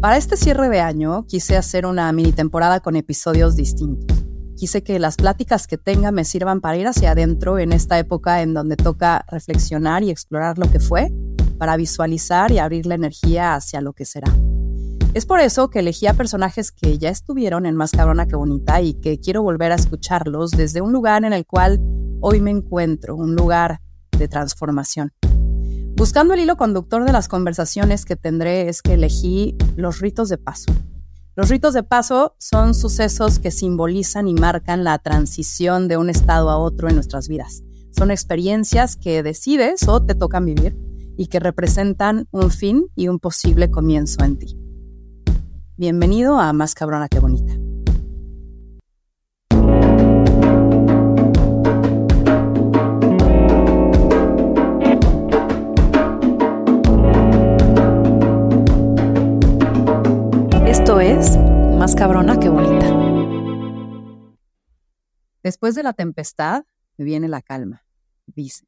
Para este cierre de año quise hacer una mini temporada con episodios distintos. Quise que las pláticas que tenga me sirvan para ir hacia adentro en esta época en donde toca reflexionar y explorar lo que fue, para visualizar y abrir la energía hacia lo que será. Es por eso que elegí a personajes que ya estuvieron en Más Cabrona que Bonita y que quiero volver a escucharlos desde un lugar en el cual hoy me encuentro, un lugar de transformación. Buscando el hilo conductor de las conversaciones que tendré es que elegí los ritos de paso. Los ritos de paso son sucesos que simbolizan y marcan la transición de un estado a otro en nuestras vidas. Son experiencias que decides o te tocan vivir y que representan un fin y un posible comienzo en ti. Bienvenido a Más Cabrona que Bonita. Es Más Cabrona que Bonita. Después de la tempestad viene la calma, dice.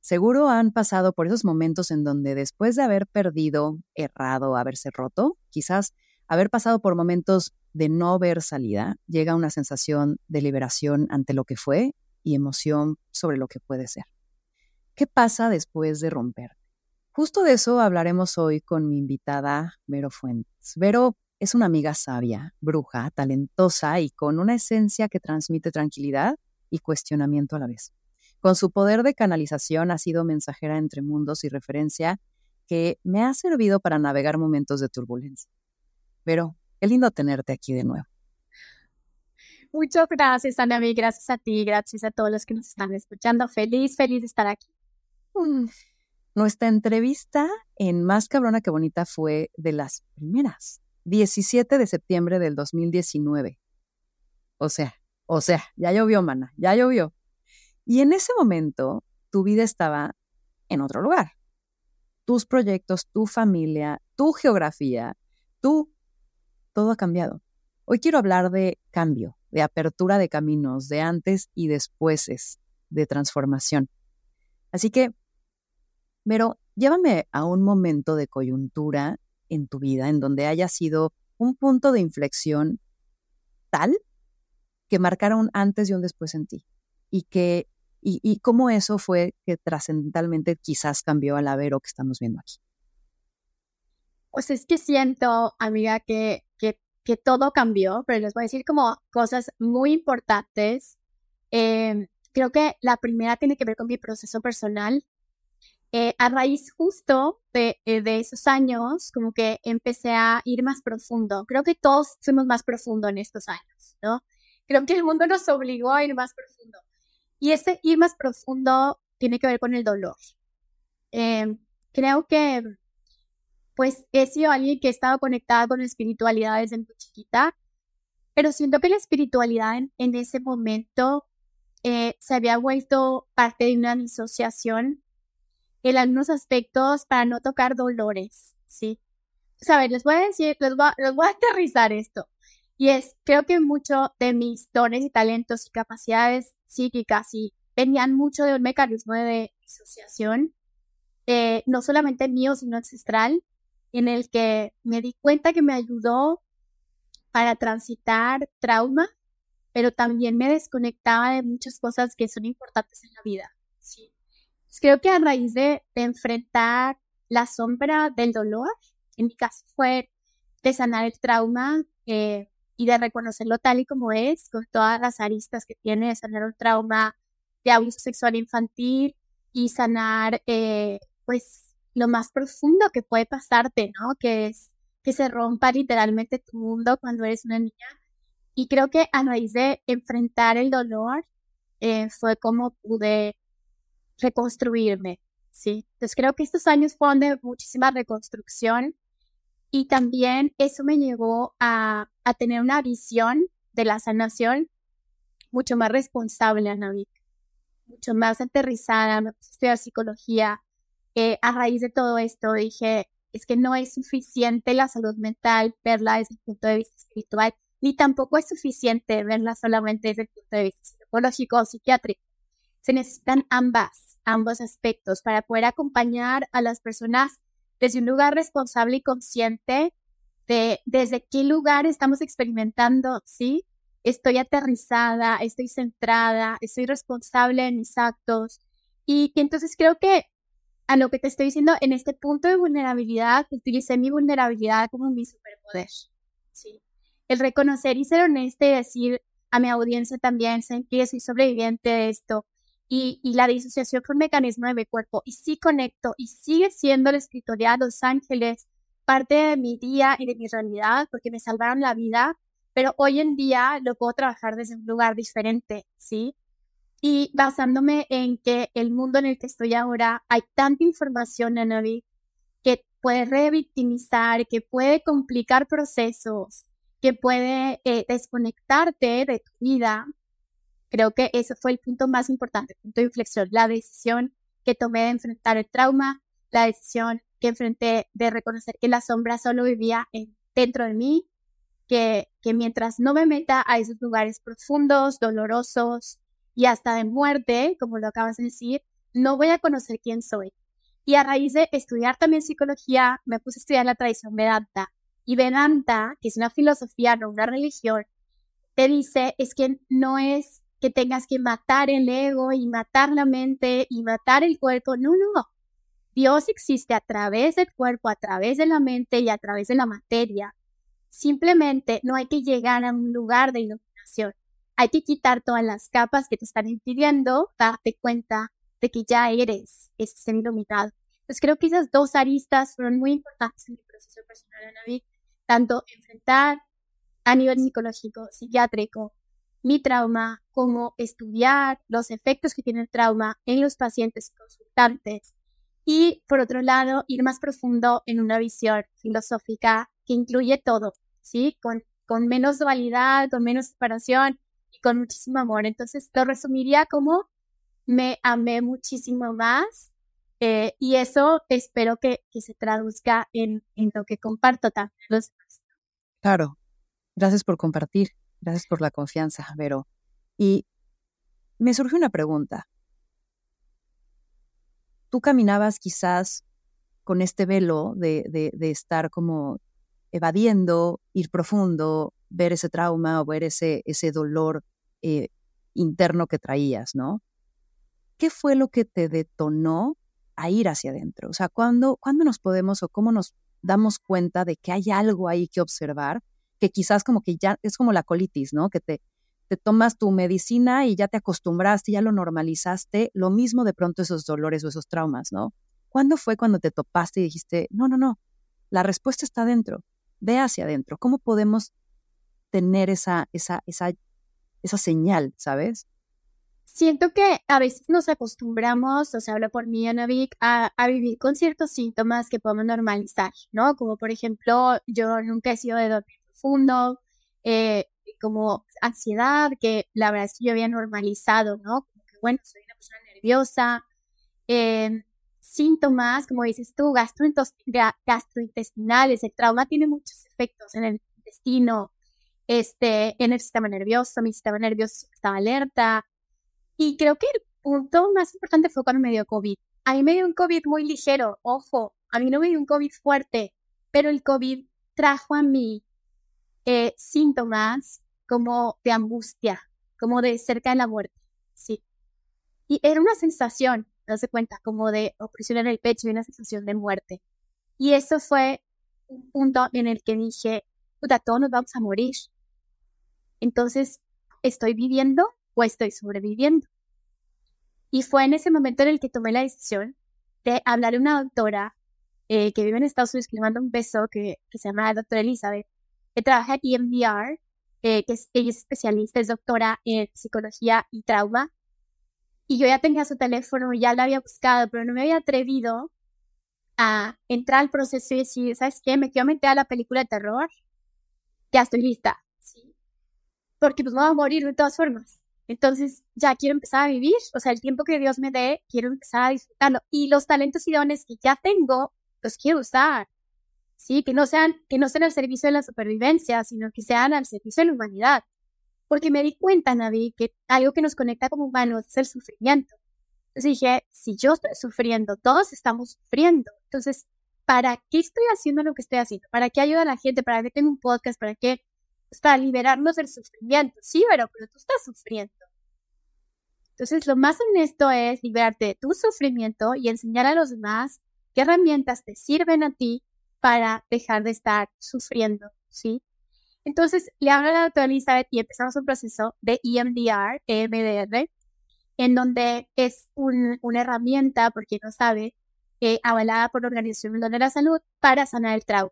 Seguro han pasado por esos momentos en donde después de haber perdido, errado, haberse roto, quizás haber pasado por momentos de no ver salida, llega una sensación de liberación ante lo que fue y emoción sobre lo que puede ser. ¿Qué pasa después de romper? Justo de eso hablaremos hoy con mi invitada Vero Fuentes. Vero es una amiga sabia, bruja, talentosa y con una esencia que transmite tranquilidad y cuestionamiento a la vez. Con su poder de canalización ha sido mensajera entre mundos y referencia que me ha servido para navegar momentos de turbulencia. Pero qué lindo tenerte aquí de nuevo. Muchas gracias, Anavi. Gracias a ti, gracias a todos los que nos están escuchando. Feliz, feliz de estar aquí. Mm. Nuestra entrevista en Más Cabrona que Bonita fue de las primeras, 17 de septiembre del 2019. O sea, o sea, ya llovió, mana, ya llovió. Y en ese momento, tu vida estaba en otro lugar. Tus proyectos, tu familia, tu geografía, tú todo ha cambiado. Hoy quiero hablar de cambio, de apertura de caminos, de antes y despuéses, de transformación. Así que, pero llévame a un momento de coyuntura en tu vida en donde haya sido un punto de inflexión tal que marcara un antes y un después en ti. Y que y, y cómo eso fue que trascendentalmente quizás cambió a la Vero que estamos viendo aquí. Pues es que siento, amiga, que, que, que todo cambió, pero les voy a decir como cosas muy importantes. Em, creo que la primera tiene que ver con mi proceso personal. Eh, a raíz justo de, eh, de, esos años, como que empecé a ir más profundo. Creo que todos fuimos más profundo en estos años, ¿no? Creo que el mundo nos obligó a ir más profundo. Y ese ir más profundo tiene que ver con el dolor. Eh, creo que pues he sido alguien que he estado conectada con la espiritualidad desde muy chiquita, pero siento que la espiritualidad en, ese momento eh, se había vuelto parte de una disociación en algunos aspectos para no tocar dolores, ¿sí? O a ver, les voy a decir, les voy a, les voy a aterrizar esto. Y es, creo que mucho de mis dones y talentos y capacidades psíquicas y venían mucho de un mecanismo de disociación, eh, no solamente mío, sino ancestral, en el que me di cuenta que me ayudó para transitar trauma, pero también me desconectaba de muchas cosas que son importantes en la vida. Sí. Creo que a raíz de, enfrentar la sombra del dolor, en mi caso fue de sanar el trauma eh, y de reconocerlo tal y como es, con todas las aristas que tiene, de sanar un trauma de abuso sexual infantil y sanar, eh, pues, lo más profundo que puede pasarte, ¿no? Que es que se rompa literalmente tu mundo cuando eres una niña. Y creo que a raíz de enfrentar el dolor, eh, fue como pude reconstruirme, ¿sí? Entonces creo que estos años fueron de muchísima reconstrucción y también eso me llevó a, a tener una visión de la sanación mucho más responsable, Anavik, mucho más aterrizada, me puse a estudiar psicología, a raíz de todo esto dije, es que no es suficiente la salud mental verla desde el punto de vista espiritual, ni tampoco es suficiente verla solamente desde el punto de vista psicológico o psiquiátrico. Se necesitan ambas, ambos aspectos para poder acompañar a las personas desde un lugar responsable y consciente de desde qué lugar estamos experimentando, ¿sí? Estoy aterrizada, estoy centrada, estoy responsable de mis actos. Y, entonces creo que a lo que te estoy diciendo, en este punto de vulnerabilidad, utilicé mi vulnerabilidad como mi superpoder, ¿sí? El reconocer y ser honesta y decir a mi audiencia también, sé que soy sobreviviente de esto, y, y, la disociación fue un mecanismo de mi cuerpo y sí conecto y sigue siendo la escritoría de Los Ángeles parte de mi día y de mi realidad porque me salvaron la vida, pero hoy en día lo puedo trabajar desde un lugar diferente, ¿sí? Y basándome en que el mundo en el que estoy ahora hay tanta información, Anavi, que puede revictimizar, que puede complicar procesos, que puede eh, desconectarte de tu vida. Creo que ese fue el punto más importante, el punto de inflexión, la decisión que tomé de enfrentar el trauma, la decisión que enfrenté de reconocer que la sombra solo vivía dentro de mí, que, que mientras no me meta a esos lugares profundos, dolorosos y hasta de muerte, como lo acabas de decir, no voy a conocer quién soy. Y a raíz de estudiar también psicología, me puse a estudiar la tradición Vedanta. Y Vedanta, que es una filosofía, no una religión, te dice es que no es que tengas que matar el ego y matar la mente y matar el cuerpo. No, no. Dios existe a través del cuerpo, a través de la mente y a través de la materia. Simplemente no hay que llegar a un lugar de iluminación. Hay que quitar todas las capas que te están impidiendo darte cuenta de que ya eres ese ser iluminado. Entonces creo que esas dos aristas fueron muy importantes en mi proceso personal, Anaví, tanto enfrentar a nivel psicológico, psiquiátrico, mi trauma, como estudiar los efectos que tiene el trauma en los pacientes consultantes, y por otro lado, ir más profundo en una visión filosófica que incluye todo, ¿sí? Con, con menos dualidad, con menos separación y con muchísimo amor. Entonces, lo resumiría como me amé muchísimo más eh, y eso espero que, que se traduzca en, en, lo que comparto también los Claro, gracias por compartir, gracias por la confianza, Vero. Y me surge una pregunta tú caminabas quizás con este velo de, de, estar como evadiendo, ir profundo, ver ese trauma o ver ese, ese dolor eh, interno que traías, ¿no? ¿Qué fue lo que te detonó a ir hacia adentro? O sea, ¿cuándo, ¿cuándo nos podemos o cómo nos damos cuenta de que hay algo ahí que observar? Que quizás como que ya es como la colitis, ¿no? Que te, te tomas tu medicina y ya te acostumbraste, ya lo normalizaste, lo mismo de pronto esos dolores o esos traumas, ¿no? ¿Cuándo fue cuando te topaste y dijiste, no, no, no, la respuesta está adentro, ve hacia adentro? ¿Cómo podemos tener esa, esa, esa, esa señal, sabes? Siento que a veces nos acostumbramos, o sea, hablo por mí, Anavik, a, a vivir con ciertos síntomas que podemos normalizar, ¿no? Como por ejemplo, yo nunca he sido de dormir profundo, eh, como ansiedad, que la verdad es que yo había normalizado, ¿no? Como que, bueno, soy una persona nerviosa. Em, síntomas, como dices tú, gastrointestinales. El trauma tiene muchos efectos en el intestino, este, en el sistema nervioso. Mi sistema nervioso estaba alerta. Y creo que el punto más importante fue cuando me dio COVID. A mí me dio un COVID muy ligero, ojo, a mí no me dio un COVID fuerte, pero el COVID trajo a mí eh, síntomas como de angustia, como de cerca de la muerte, sí. Y era una sensación, no se cuenta, como de opresión en el pecho y una sensación de muerte. Y eso fue un punto en el que dije, puta, todos nos vamos a morir. Entonces, ¿estoy viviendo o estoy sobreviviendo? Y fue en ese momento en el que tomé la decisión de hablar a una doctora eh, que vive en Estados Unidos, que le mando un beso, que, que se llama la doctora Elizabeth, que trabaja en EMDR eh, que es, ella es especialista, es doctora en psicología y trauma. Y yo ya tenía su teléfono, ya la había buscado, pero no me había atrevido a entrar al proceso y decir, ¿sabes qué? Me quiero meter a la película de terror. Ya estoy lista. ¿sí? Porque pues me voy a morir de todas formas. Entonces ya quiero empezar a vivir, o sea, el tiempo que Dios me dé, quiero empezar a disfrutarlo. Y los talentos y dones que ya tengo, los quiero usar. ¿Sí? Que no sean, que no sean al servicio de la supervivencia, sino que sean al servicio de la humanidad. Porque me di cuenta, Navi, que algo que nos conecta como humanos es el sufrimiento. Entonces dije, si yo estoy sufriendo, todos estamos sufriendo. Entonces, ¿para qué estoy haciendo lo que estoy haciendo? ¿Para qué ayuda a la gente? ¿Para qué tengo un podcast? ¿Para qué? Pues para liberarnos del sufrimiento. Sí, pero, pero tú estás sufriendo. Entonces, lo más honesto es liberarte de tu sufrimiento y enseñar a los demás qué herramientas te sirven a ti para dejar de estar sufriendo, ¿sí? Entonces, le hablo a la doctora Elizabeth y empezamos un proceso de EMDR, EMDR, en donde es una herramienta, porque no sabe, eh, avalada por la Organización Mundial de la Salud para sanar el trauma.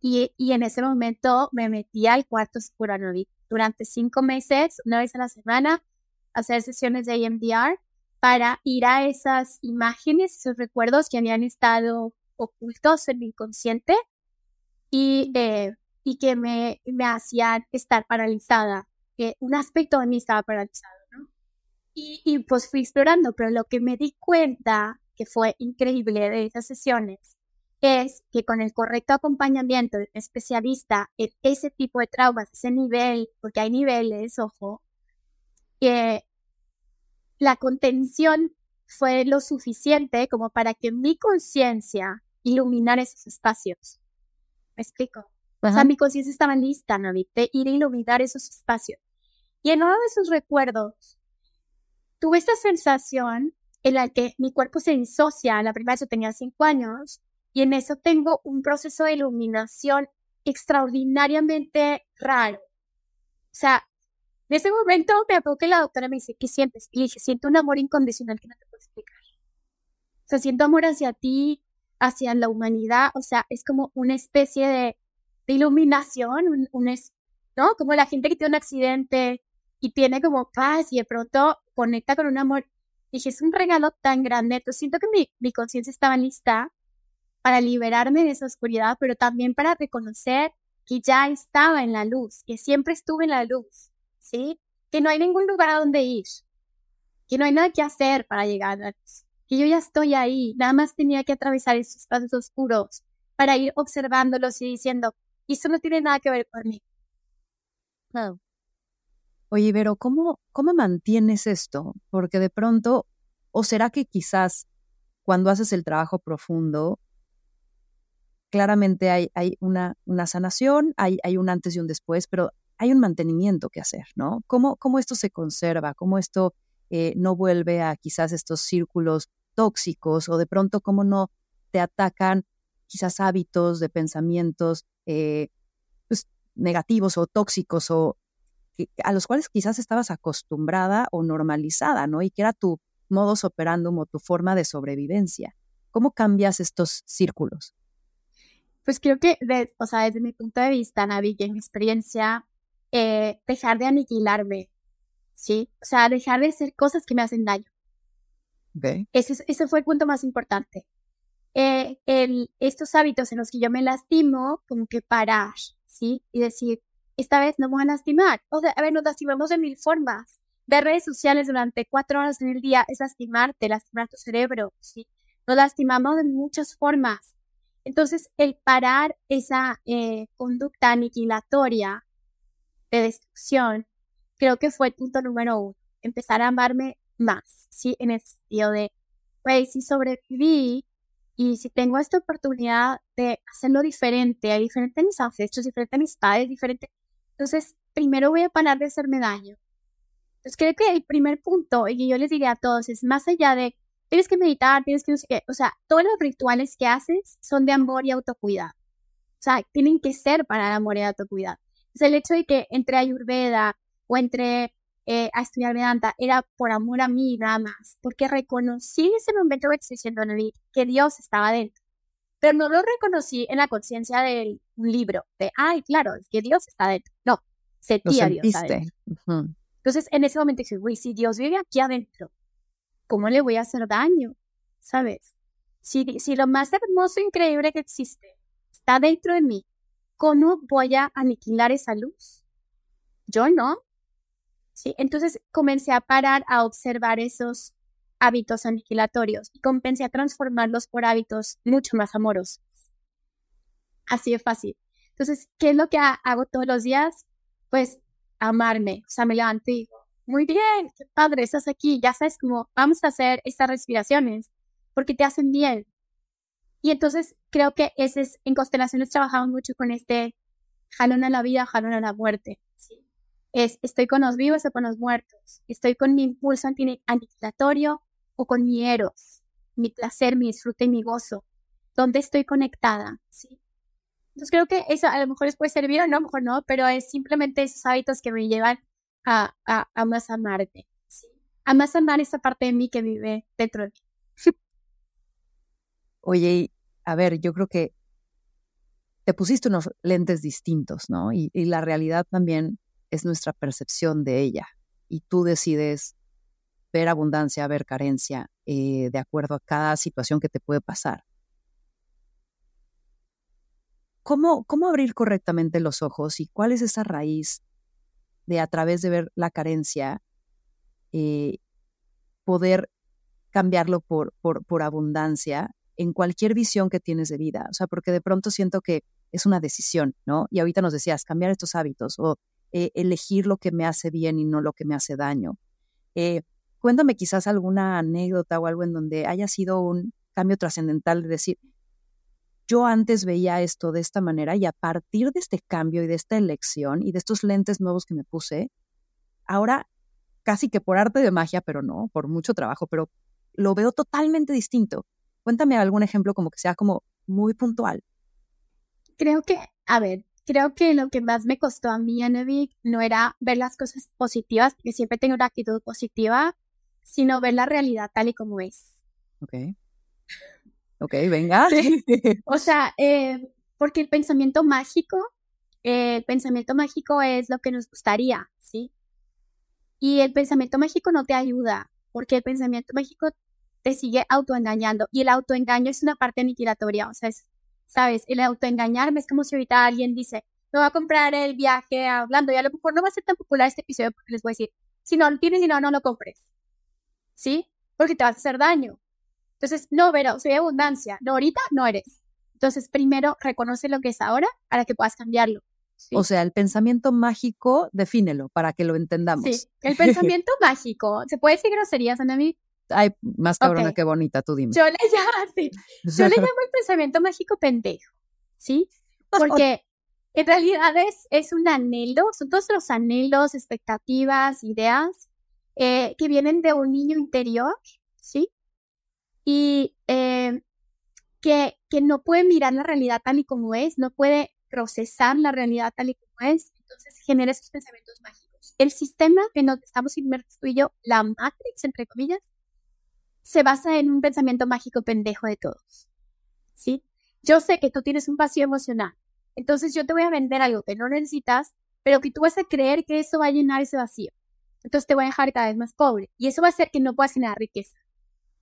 Y, en ese momento me metí al cuarto Spuranori durante cinco meses, una vez a la semana, hacer sesiones de EMDR para ir a esas imágenes, esos recuerdos que habían estado ocultos en mi inconsciente y, eh, y que me, me hacían estar paralizada. que un aspecto de mí estaba paralizado, ¿no? Y, y pues fui explorando, pero lo que me di cuenta que fue increíble de esas sesiones es que con el correcto acompañamiento de un especialista en ese tipo de traumas, ese nivel, porque hay niveles, ojo, que la contención fue lo suficiente como para que mi conciencia iluminara esos espacios. ¿Me explico? O sea, mi conciencia estaba lista, ¿no? De ir a iluminar esos espacios. Y en uno de esos recuerdos, tuve esta sensación en la que mi cuerpo se disocia. La primera vez yo tenía cinco años y en eso tengo un proceso de iluminación extraordinariamente raro. O sea, en ese momento me acuerdo que la doctora me dice, ¿qué sientes? Y dije, siento un amor incondicional que no te puedo explicar. O sea, siento amor hacia ti, hacia la humanidad, o sea, es como una especie de, iluminación, un, es, ¿no? Como la gente que tiene un accidente y tiene como paz y de pronto conecta con un amor. Dije, es un regalo tan grande. Entonces siento que mi, conciencia estaba lista para liberarme de esa oscuridad, pero también para reconocer que ya estaba en la luz, que siempre estuve en la luz. ¿sí? Que no hay ningún lugar a donde ir, que no hay nada que hacer para llegar a que yo ya estoy ahí, nada más tenía que atravesar esos espacios oscuros para ir observándolos y diciendo, eso no tiene nada que ver conmigo. mí. Oye, pero ¿cómo, ¿cómo mantienes esto? Porque de pronto, o será que quizás cuando haces el trabajo profundo, claramente hay, hay una, una sanación, hay, hay un antes y un después, pero hay un mantenimiento que hacer, ¿no? ¿Cómo, cómo esto se conserva? ¿Cómo esto eh, no vuelve a quizás estos círculos tóxicos o de pronto cómo no te atacan quizás hábitos de pensamientos eh, pues, negativos o tóxicos o a los cuales quizás estabas acostumbrada o normalizada, ¿no? Y que era tu modus operandum o tu forma de sobrevivencia. ¿Cómo cambias estos círculos? Pues creo que, o sea, desde mi punto de vista, Navi, en mi experiencia, eh, dejar de aniquilarme, ¿sí? O sea, dejar de hacer cosas que me hacen daño. Ese, ese fue el punto más importante. Eh, estos hábitos en los que yo me lastimo, como que parar, ¿sí? Y decir, esta vez no me voy a lastimar. O sea, a ver, nos lastimamos de mil formas. Ver redes sociales durante cuatro horas en el día es lastimarte, lastimar tu cerebro, ¿sí? Nos lastimamos de muchas formas. Entonces, el parar esa eh, conducta aniquilatoria de destrucción, creo que fue el punto número uno. Empezar a amarme más, ¿sí? En el sentido de, pues, si sobreviví y si tengo esta oportunidad de hacerlo diferente, diferente a mis ancestros, diferente a mis padres, entonces primero voy a parar de hacerme daño. Entonces creo que el primer punto, y que yo les diría a todos, es más allá de, tienes que meditar, tienes que no sé qué, o sea, todos los rituales que haces son de amor y autocuidado. O sea, tienen que ser para el amor y autocuidado el hecho de que entre Ayurveda o entre eh, a estudiar Vedanta era por amor a mí nada más, porque reconocí en ese momento que estoy que Dios estaba dentro, pero no lo reconocí en la conciencia de un libro, de, ay, claro, es que Dios está dentro. No, sentía Dios adentro. Entonces, en ese momento dije, uy, si Dios vive aquí adentro, ¿cómo le voy a hacer daño? ¿Sabes? Si, si lo más hermoso e increíble que existe está dentro de mí, ¿cómo voy a aniquilar esa luz? Yo no. ¿Sí? Entonces comencé a parar a observar esos hábitos aniquilatorios y comencé a transformarlos por hábitos mucho más amorosos. Así de fácil. Entonces, ¿qué es lo que hago todos los días? Pues amarme. O sea, me levanto y digo, muy bien, qué padre, estás aquí. Ya sabes cómo vamos a hacer estas respiraciones porque te hacen bien. Y entonces creo que ese es, en constelaciones trabajamos mucho con este jalón a la vida, jalón a la muerte. Es, estoy con los vivos o con los muertos. Estoy con mi impulso aniquilatorio o con mi eros, mi placer, mi disfrute y mi gozo. ¿Dónde estoy conectada? ¿sí? Entonces creo que eso a lo mejor les puede servir o no, a lo mejor no, pero es simplemente esos hábitos que me llevan a, a, a más amarte. A más amar esa parte de mí que vive dentro de mí. Oye, a ver, yo creo que te pusiste unos lentes distintos, ¿no? Y, la realidad también es nuestra percepción de ella. Y tú decides ver abundancia, ver carencia, eh, de acuerdo a cada situación que te puede pasar. ¿Cómo, ¿Cómo abrir correctamente los ojos y cuál es esa raíz de a través de ver la carencia eh, poder cambiarlo por, por, por abundancia en cualquier visión que tienes de vida. O sea, porque de pronto siento que es una decisión, ¿no? Y ahorita nos decías, cambiar estos hábitos o eh, elegir lo que me hace bien y no lo que me hace daño. Eh, cuéntame quizás alguna anécdota o algo en donde haya sido un cambio trascendental de decir, yo antes veía esto de esta manera y a partir de este cambio y de esta elección y de estos lentes nuevos que me puse, ahora casi que por arte de magia, pero no, por mucho trabajo, pero lo veo totalmente distinto. Cuéntame algún ejemplo como que sea como muy puntual. Creo que, a ver, creo que lo que más me costó a mí, Anevik, no era ver las cosas positivas, porque siempre tengo una actitud positiva, sino ver la realidad tal y como es. Ok. Ok, venga. o sea, eh, porque el pensamiento mágico, el pensamiento mágico es lo que nos gustaría, ¿sí? Y el pensamiento mágico no te ayuda, porque el pensamiento mágico te sigue autoengañando. Y el autoengaño es una parte aniquilatoria. O sea, es, ¿sabes? El autoengañarme es como si ahorita alguien dice, me voy a comprar el viaje hablando. Y a lo mejor no va a ser tan popular este episodio porque les voy a decir, si no lo tienes dinero, no lo compres. ¿Sí? Porque te vas a hacer daño. Entonces, no, pero soy abundancia. No, ahorita no eres. Entonces, primero reconoce lo que es ahora para que puedas cambiarlo. O sea, el pensamiento mágico, defínelo para que lo entendamos. Sí, el pensamiento mágico. ¿Se puede decir groserías, Anami? Ay, más cabrona que bonita, tú dime. Yo le llamo Yo le llamo el pensamiento mágico pendejo, ¿sí? Porque en realidad es, es un anhelo, son todos los anhelos, expectativas, ideas eh, que vienen de un niño interior, ¿sí? Y eh, que, que no puede mirar la realidad tal y como es, no puede procesar la realidad tal y como es, entonces genera esos pensamientos mágicos. El sistema que nos estamos inmersos tú y yo, la Matrix, entre comillas, se basa en un pensamiento mágico pendejo de todos. ¿Sí? Yo sé que tú tienes un vacío emocional. Entonces yo te voy a vender algo que no necesitas, pero que tú vas a creer que eso va a llenar ese vacío. Entonces te voy a dejar cada vez más pobre. Y eso va a hacer que no puedas generar riqueza.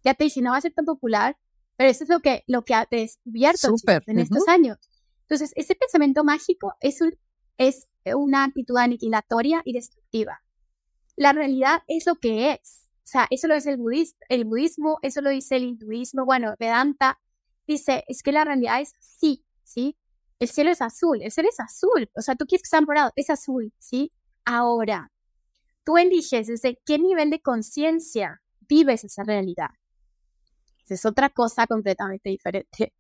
Ya te dije, no va a ser tan popular, pero eso es lo que, lo que ha descubierto en estos años. Entonces, ese pensamiento mágico es, un, es una actitud aniquilatoria y destructiva. La realidad es lo que es. O sea, eso lo dice el, budismo, el budismo, eso lo dice el hinduismo, bueno, Vedanta dice, es que la realidad es sí, ¿sí? El cielo es azul, el cielo es azul, o sea, tú quieres que sea morado, es azul, ¿sí? Ahora, tú eliges desde qué nivel de conciencia vives esa realidad. Esa es otra cosa completamente diferente,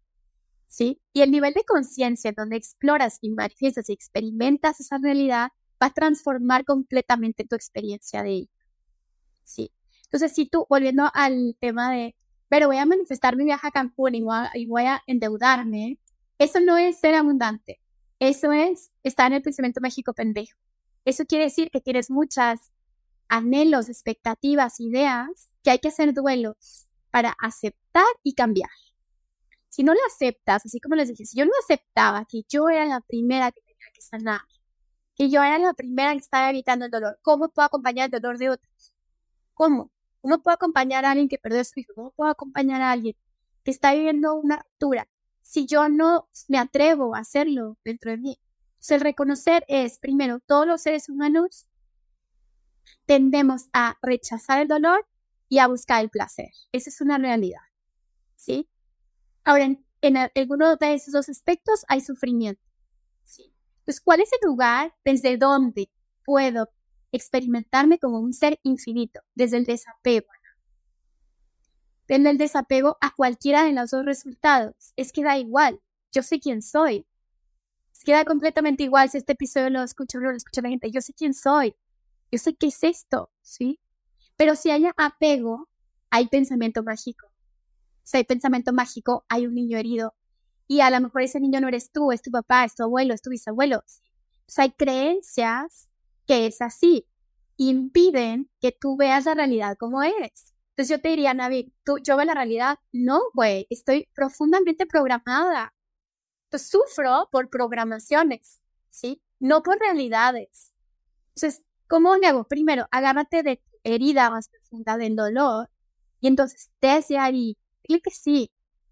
¿sí? Y el nivel de conciencia donde exploras y manifiestas y experimentas esa realidad va a transformar completamente tu experiencia de ella, ¿sí? Entonces, si tú, volviendo al tema de, pero voy a manifestar mi viaje a Cancún y voy a, endeudarme, eso no es ser abundante. Eso es estar en el pensamiento mágico pendejo. Eso quiere decir que tienes muchas anhelos, expectativas, ideas, que hay que hacer duelos para aceptar y cambiar. Si no lo aceptas, así como les dije, si yo no aceptaba que yo era la primera que tenía que sanar, que yo era la primera que estaba evitando el dolor, ¿cómo puedo acompañar el dolor de otros? ¿Cómo? ¿Cómo puedo acompañar a alguien que perdió a su hijo? ¿Cómo puedo acompañar a alguien que está viviendo una ruptura? Si yo no me atrevo a hacerlo dentro de mí. el reconocer es, primero, todos los seres humanos tendemos a rechazar el dolor y a buscar el placer. Esa es una realidad. ¿Sí? Ahora, en, en alguno de esos dos aspectos hay sufrimiento. ¿sí? Entonces, ¿cuál es el lugar desde donde puedo experimentarme como un ser infinito, desde el desapego. en el desapego a cualquiera de los dos resultados. Es que da igual, yo sé quién soy. Es que da completamente igual si este episodio lo escucha o lo escucha la gente, yo sé quién soy. Yo sé qué es esto, ¿sí? Pero si hay apego, hay pensamiento mágico. Si hay pensamiento mágico, hay un niño herido. Y a lo mejor ese niño no eres tú, es tu papá, es tu abuelo, es tu bisabuelo. O sea, hay creencias que es así. Impiden que tú veas la realidad como eres. Entonces yo te diría, Navi, ¿tú, yo veo la realidad. No, güey, estoy profundamente programada. Entonces sufro por programaciones, ¿sí? No por realidades. Entonces, ¿cómo le hago? Primero, agárrate de herida más profunda del dolor y entonces desde ahí, dile que sí,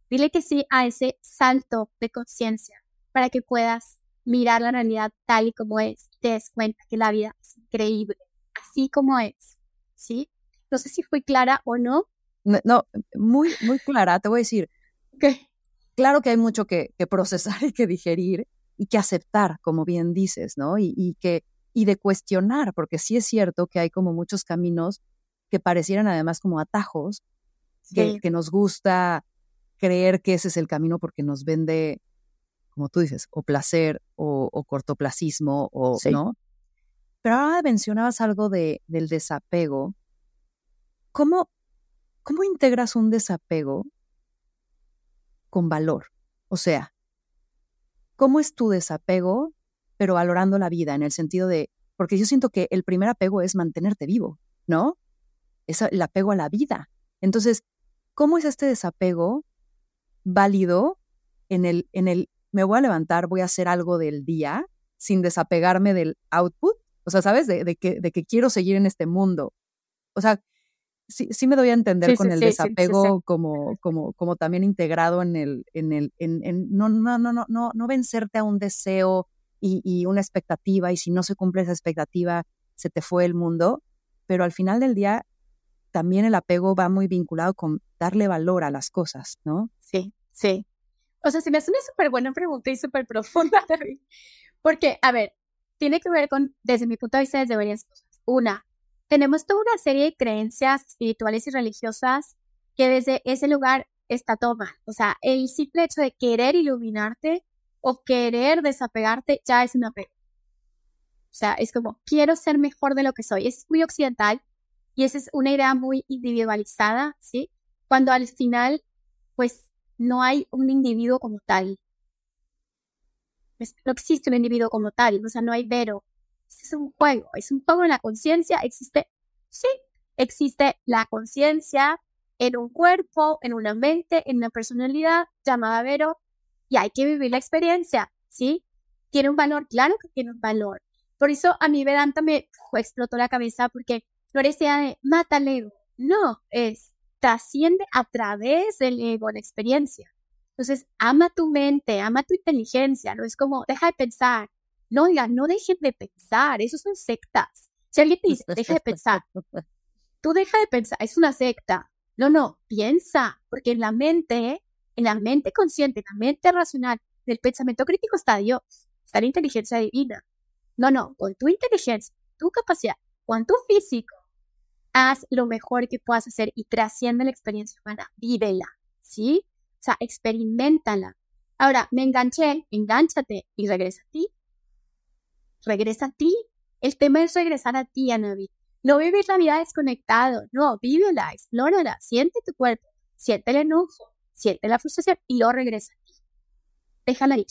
dile que sí a ese salto de conciencia para que puedas mirar la realidad tal y como es, te des cuenta que la vida es increíble, así como es, ¿sí? No sé si fui clara o no. No, muy, muy clara, te voy a decir. Claro que hay mucho que, procesar y que digerir y que aceptar, como bien dices, ¿no? Y, que, y de cuestionar, porque sí es cierto que hay como muchos caminos que parecieran además como atajos, que, que nos gusta creer que ese es el camino porque nos vende como tú dices, o placer o, cortoplacismo, o, ¿no? Pero ahora mencionabas algo de, del desapego. ¿Cómo, ¿Cómo integras un desapego con valor? O sea, ¿cómo es tu desapego, pero valorando la vida en el sentido de, porque yo siento que el primer apego es mantenerte vivo, ¿no? Es el apego a la vida. Entonces, ¿cómo es este desapego válido en el, en el me voy a levantar, voy a hacer algo del día sin desapegarme del output, o sea, ¿sabes? De, que, de que quiero seguir en este mundo. O sea, sí, sí me doy a entender con el desapego como, como, como también integrado en el, en el, en, no, no, no, no, no, no vencerte a un deseo y, y, una expectativa, y si no se cumple esa expectativa, se te fue el mundo, pero al final del día también el apego va muy vinculado con darle valor a las cosas, ¿no? Sí, sí. O sea, se me hace una súper buena pregunta y súper profunda, David. Porque, a ver, tiene que ver con, desde mi punto de vista, desde varias cosas. Una, tenemos toda una serie de creencias espirituales y religiosas que desde ese lugar está toma. O sea, el simple hecho de querer iluminarte o querer desapegarte ya es un apego. O sea, es como, quiero ser mejor de lo que soy. Es muy occidental y esa es una idea muy individualizada, ¿sí? Cuando al final, pues no hay un individuo como tal. No existe un individuo como tal, o sea, no hay vero. es un juego, es un juego en la conciencia, existe, sí, existe la conciencia en un cuerpo, en una mente, en una personalidad llamada vero, y hay que vivir la experiencia, ¿sí? Tiene un valor, claro que tiene un valor. Por eso a mí Vedanta me explotó la cabeza porque no era idea de no, es trasciende a través del ego, la experiencia. Entonces, ama tu mente, ama tu inteligencia, no es como, deja de pensar. No, diga, no dejen de pensar, eso son sectas. Si alguien te dice, deja de pensar, tú deja de pensar, es una secta. No, no, piensa, porque en la mente, en la mente consciente, en la mente racional, del pensamiento crítico está Dios, está la inteligencia divina. No, no, con tu inteligencia, tu capacidad, con tu físico, haz lo mejor que puedas hacer y trasciende la experiencia humana, vívela, ¿sí? O sea, experimentala. Ahora, me enganché, engánchate y regresa a ti. Regresa a ti. El tema es regresar a ti, Anavi. No vivir la vida desconectado, no, vívela, explórala, siente tu cuerpo, siente el enojo, siente la frustración y luego regresa a ti. Déjala ir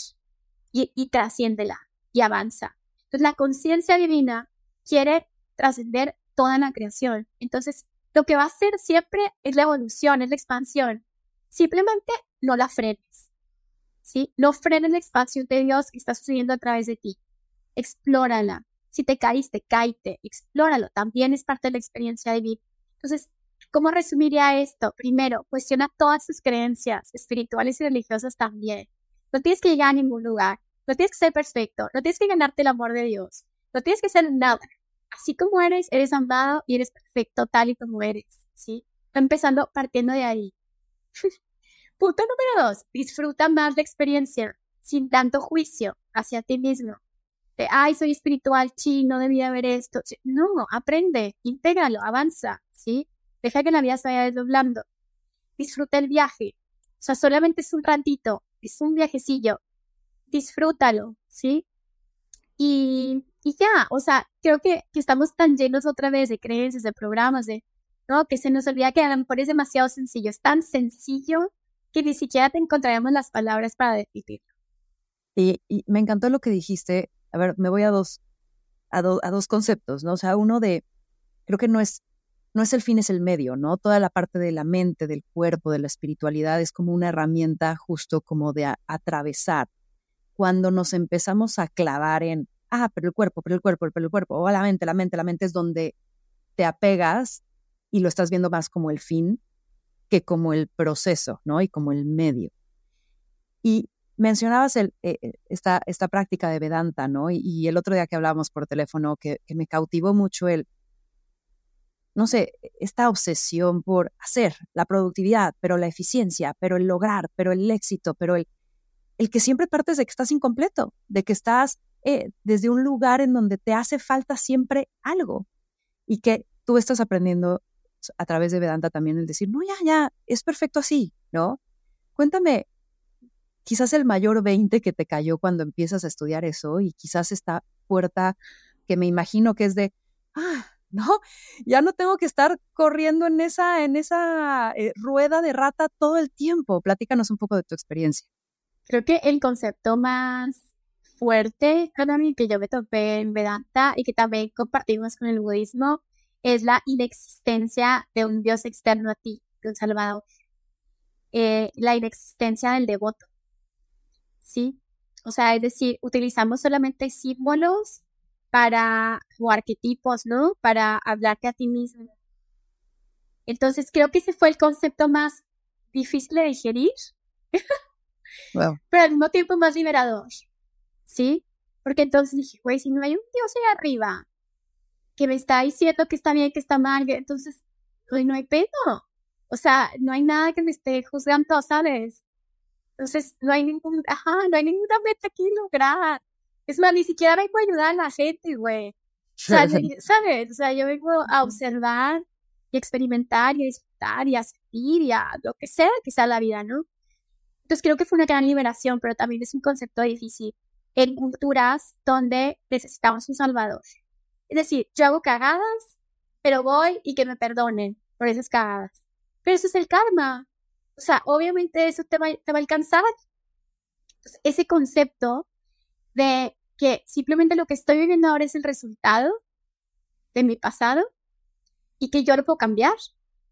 y, y trasciéndela y avanza. Entonces, la conciencia divina quiere trascender toda la creación. Entonces, lo que va a hacer siempre es la evolución, es la expansión. Simplemente no la frenes. ¿Sí? No frenes la expansión de Dios que está sucediendo a través de ti. Explórala. Si te caíste, cáite, explóralo. También es parte de la experiencia de vida. Entonces, ¿cómo resumiría esto? Primero, cuestiona todas tus creencias espirituales y religiosas también. No tienes que llegar a ningún lugar. No tienes que ser perfecto. No tienes que ganarte el amor de Dios. No tienes que ser nada así como eres, eres amado y eres perfecto tal y como eres, ¿sí? Empezando partiendo de ahí. Punto número dos, disfruta más la experiencia sin tanto juicio hacia ti mismo. De, ay, soy espiritual, chino, debía haber esto. No, aprende, intégralo, avanza, ¿sí? Deja que la vida se vaya desdoblando. disfruta el viaje. O sea, solamente es un ratito, es un viajecillo. Disfrútalo, ¿sí? Y, ya, o sea, creo que, estamos tan llenos otra vez de creencias, de programas, de, ¿no? Que se nos olvida que a lo mejor es demasiado sencillo, es tan sencillo que ni siquiera te encontraremos las palabras para definirlo. Y, me encantó lo que dijiste. A ver, me voy a dos, a, a dos conceptos, ¿no? O sea, uno de, creo que no es, no es el fin, es el medio, ¿no? Toda la parte de la mente, del cuerpo, de la espiritualidad es como una herramienta justo como de atravesar. Cuando nos empezamos a clavar en, ah, pero el cuerpo, pero el cuerpo, pero el cuerpo, o la mente, la mente, la mente es donde te apegas y lo estás viendo más como el fin que como el proceso, ¿no? Y como el medio. Y mencionabas eh, eh, esta, esta práctica de Vedanta, ¿no? Y, el otro día que hablábamos por teléfono, que, que, me cautivó mucho el, no sé, esta obsesión por hacer la productividad, pero la eficiencia, pero el lograr, pero el éxito, pero el, el que siempre partes de que estás incompleto, de que estás eh, desde un lugar en donde te hace falta siempre algo y que tú estás aprendiendo a través de Vedanta también el decir, no, ya, ya, es perfecto así, ¿no? Cuéntame, quizás el mayor 20 que te cayó cuando empiezas a estudiar eso y quizás esta puerta que me imagino que es de, ah, ¿no? Ya no tengo que estar corriendo en esa, en esa eh, rueda de rata todo el tiempo. Platícanos un poco de tu experiencia. Creo que el concepto más fuerte que yo me topé en Vedanta y que también compartimos con el budismo es la inexistencia de un Dios externo a ti, de un Salvador. Eh, la inexistencia del devoto. ¿Sí? O sea, es decir, utilizamos solamente símbolos para, o arquetipos, ¿no? Para hablarte a ti mismo. Entonces, creo que ese fue el concepto más difícil de digerir, pero al mismo tiempo más liberador. ¿Sí? Porque entonces dije, güey, si no hay un Dios ahí arriba que me está diciendo que está bien, que está mal, entonces, güey, no hay pedo. O sea, no hay nada que me esté juzgando, ¿sabes? Entonces, no hay ningún, ajá, no hay ninguna meta que lograr. Es más, ni siquiera vengo a ayudar a la gente, güey. O sea, ¿sabes? O sea, yo vengo a observar y experimentar y a disfrutar y a sentir y a lo que sea que sea la vida, ¿no? Entonces creo que fue una gran liberación, pero también es un concepto difícil en culturas donde necesitamos un salvador. Es decir, yo hago cagadas, pero voy y que me perdonen por esas cagadas. Pero eso es el karma. O sea, obviamente eso te va, te va a alcanzar. ese concepto de que simplemente lo que estoy viviendo ahora es el resultado de mi pasado y que yo lo puedo cambiar,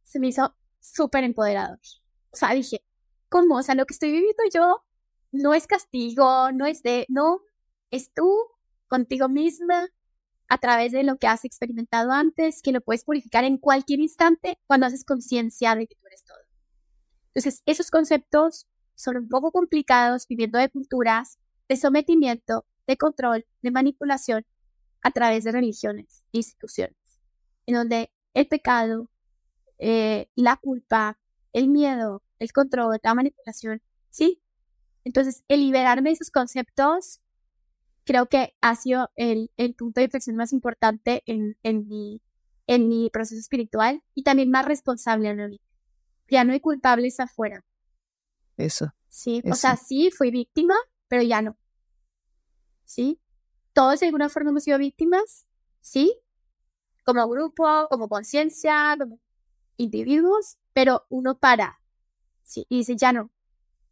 se me hizo súper empoderador. O sea, dije, ¿cómo? O sea, lo que estoy viviendo yo no es castigo, no es de, no, es tú contigo misma a través de lo que has experimentado antes, que lo puedes purificar en cualquier instante cuando haces conciencia de que tú eres todo. Entonces, esos conceptos son un poco complicados viviendo de culturas de sometimiento, de control, de manipulación a través de religiones e instituciones, en donde el pecado, eh, la culpa, el miedo, el control, la manipulación, sí, entonces, el liberarme de esos conceptos creo que ha sido el, el punto de inflexión más importante en, en, mi, en mi proceso espiritual y también más responsable en mi Ya no hay culpables afuera. Eso. Sí, o sea, sí, fui víctima, pero ya no. ¿Sí? Todos de alguna forma hemos sido víctimas, ¿sí? Como grupo, como conciencia, como individuos, pero uno para. Sí, y dice, ya no.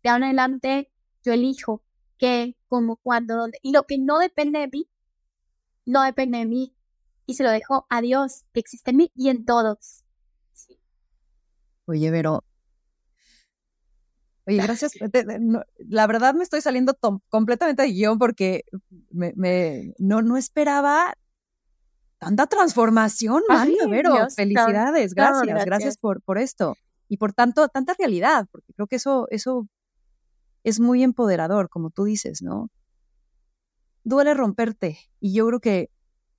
De ahora en adelante yo elijo qué, cómo, cuándo, dónde. Y lo que no depende de mí, no depende de mí. Y se lo dejo a Dios, que existe en mí y en todos. Oye, pero... Oye, gracias. la verdad me estoy saliendo completamente de guion porque me, no, no esperaba tanta transformación, Mario. Vero, felicidades, gracias, gracias, por, por esto y por tanto, tanta realidad, porque creo que eso, eso es muy empoderador, como tú dices, ¿no? Duele romperte y yo creo que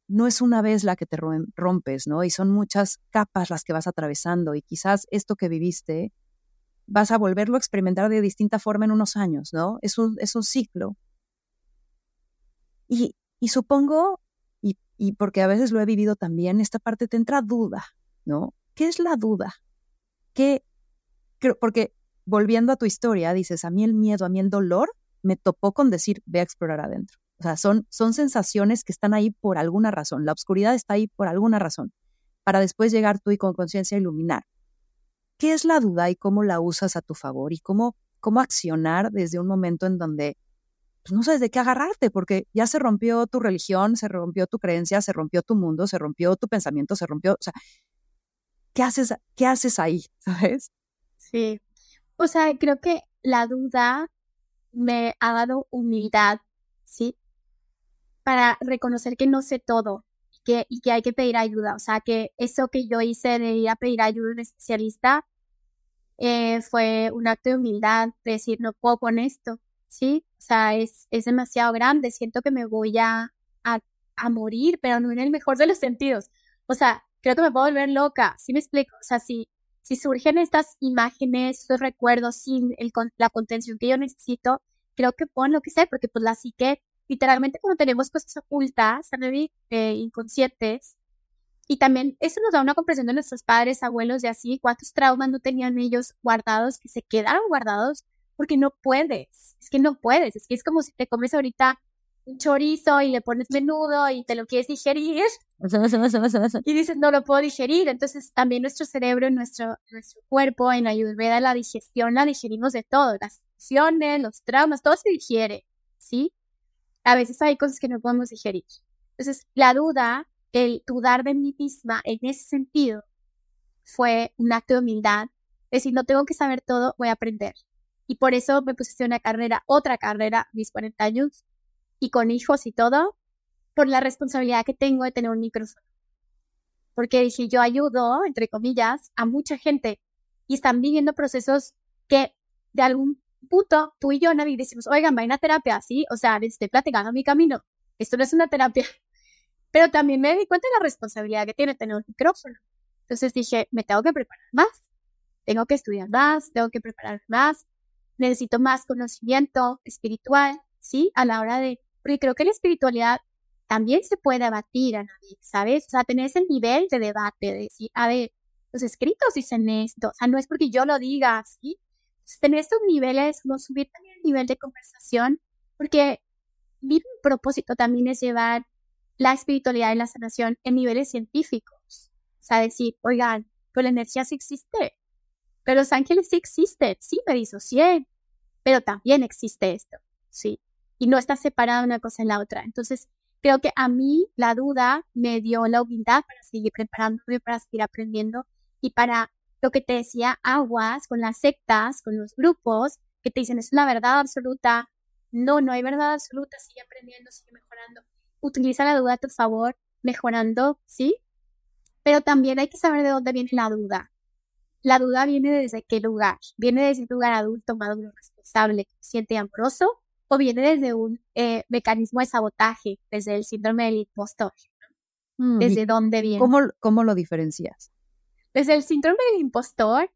no es una vez la que te rompes, ¿no? Y son muchas capas las que vas atravesando y quizás esto que viviste vas a volverlo a experimentar de distinta forma en unos años, ¿no? Es un, es un ciclo. Y, y supongo, y, y porque a veces lo he vivido también, esta parte te entra duda, ¿no? ¿Qué es la duda? ¿Qué, porque volviendo a tu historia, dices, a mí el miedo, a mí el dolor, me topó con decir, ve a explorar adentro. O sea, son, son sensaciones que están ahí por alguna razón. La oscuridad está ahí por alguna razón, para después llegar tú y con conciencia iluminar. ¿Qué es la duda y cómo la usas a tu favor? Y cómo, cómo accionar desde un momento en donde pues, no sabes de qué agarrarte, porque ya se rompió tu religión, se rompió tu creencia, se rompió tu mundo, se rompió tu pensamiento, se rompió, o sea, ¿qué haces, qué haces ahí? ¿Sabes? Sí. O sea, creo que la duda me ha dado humildad, ¿sí? Para reconocer que no sé todo que, y que hay que pedir ayuda. O sea, que eso que yo hice de ir a pedir ayuda a un especialista eh, fue un acto de humildad, de decir, no puedo con esto, ¿sí? O sea, es, es demasiado grande, siento que me voy a, a, a morir, pero no en el mejor de los sentidos. O sea, creo que me puedo volver loca, ¿sí me explico? O sea, si, si surgen estas imágenes, estos recuerdos sin el, la contención que yo necesito, creo que puedo enloquecer, porque pues la psique, literalmente cuando tenemos cosas ocultas, eh, inconscientes, y también eso nos da una comprensión de nuestros padres, abuelos y así, cuántos traumas no tenían ellos guardados, que se quedaron guardados porque no puedes, es que no puedes, es que es como si te comes ahorita un chorizo y le pones menudo y te lo quieres digerir y dices no lo puedo digerir, entonces también nuestro cerebro, nuestro, nuestro cuerpo en Ayurveda la digestión la digerimos de todo, las emociones, los traumas, todo se digiere, ¿sí? A veces hay cosas que no podemos digerir. Entonces la duda, el dudar de mí misma en ese sentido fue un acto de humildad, decir no tengo que saber todo, voy a aprender. Y por eso me puse una carrera, otra carrera, mis 40 años, y con hijos y todo, por la responsabilidad que tengo de tener un micrófono. Porque dije, yo ayudo, entre comillas, a mucha gente y están viviendo procesos que de algún punto tú y yo, Navi, decimos, oigan, va a una terapia, ¿sí? O sea, estoy platicando mi camino. Esto no es una terapia. Pero también me di cuenta de la responsabilidad que tiene tener un micrófono. Entonces dije, me tengo que preparar más, tengo que estudiar más, tengo que preparar más, necesito más conocimiento espiritual, ¿sí? A la hora de, porque creo que la espiritualidad también se puede abatir a nadie, ¿sabes? O sea, tener ese nivel de debate, de decir, a ver, los escritos dicen esto, o sea, no es porque yo lo diga, ¿sí? tener estos niveles, como subir también el nivel de conversación, porque mi propósito también es llevar la espiritualidad y la sanación en niveles científicos. O sea, decir, oigan, pero la energía sí existe, pero los ángeles sí existen, sí me disocié, pero también existe esto, ¿sí? Y no está separada una cosa en la otra. Entonces, creo que a mí la duda me dio la humildad para seguir preparándome, para seguir aprendiendo y para lo que te decía, aguas con las sectas, con los grupos que te dicen es una verdad absoluta. No, no hay verdad absoluta, sigue aprendiendo, sigue mejorando. Utiliza la duda a tu favor, mejorando, ¿sí? Pero también hay que saber de dónde viene la duda. La duda viene desde qué lugar. ¿Viene desde un lugar adulto, maduro, responsable, consciente y amoroso? ¿O viene desde un eh, mecanismo de sabotaje, desde el síndrome del impostor? Mm, ¿Desde dónde viene? ¿Cómo, ¿Cómo lo diferencias? Desde el síndrome del impostor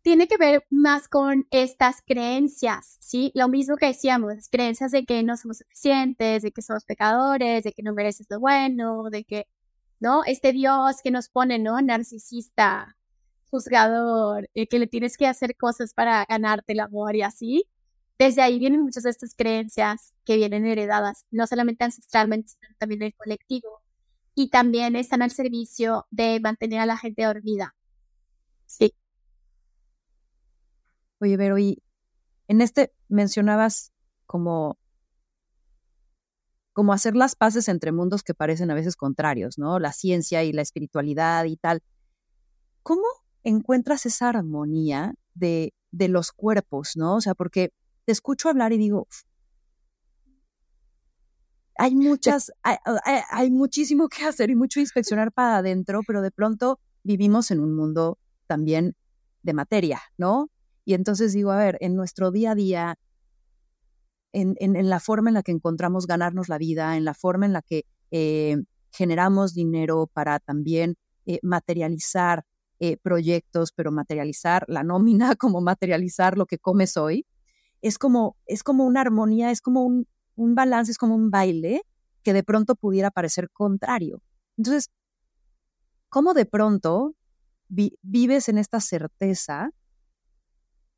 tiene que ver más con estas creencias, ¿sí? Lo mismo que decíamos, creencias de que no somos suficientes, de que somos pecadores, de que no mereces lo bueno, de que, ¿no? Este Dios que nos pone, ¿no? Narcisista, juzgador, eh, que le tienes que hacer cosas para ganarte el amor y así. Desde ahí vienen muchas de estas creencias que vienen heredadas, no solamente ancestralmente, sino también en el colectivo. Y también están al servicio de mantener a la gente dormida. Sí. Oye, Vero, y en este mencionabas como como hacer las paces entre mundos que parecen a veces contrarios, ¿no? La ciencia y la espiritualidad y tal. ¿Cómo encuentras esa armonía de, de los cuerpos, ¿no? O sea, porque te escucho hablar y digo, hay muchas, hay, muchísimo que hacer y mucho inspeccionar para adentro, pero de pronto vivimos en un mundo también de materia, ¿no? Y entonces digo, a ver, en nuestro día a día, en, en, la forma en la que encontramos ganarnos la vida, en la forma en la que eh, generamos dinero para también eh, materializar eh, proyectos, pero materializar la nómina como materializar lo que comes hoy, es como, es como una armonía, es como un, un balance, es como un baile que de pronto pudiera parecer contrario. Entonces, ¿cómo de pronto vives en esta certeza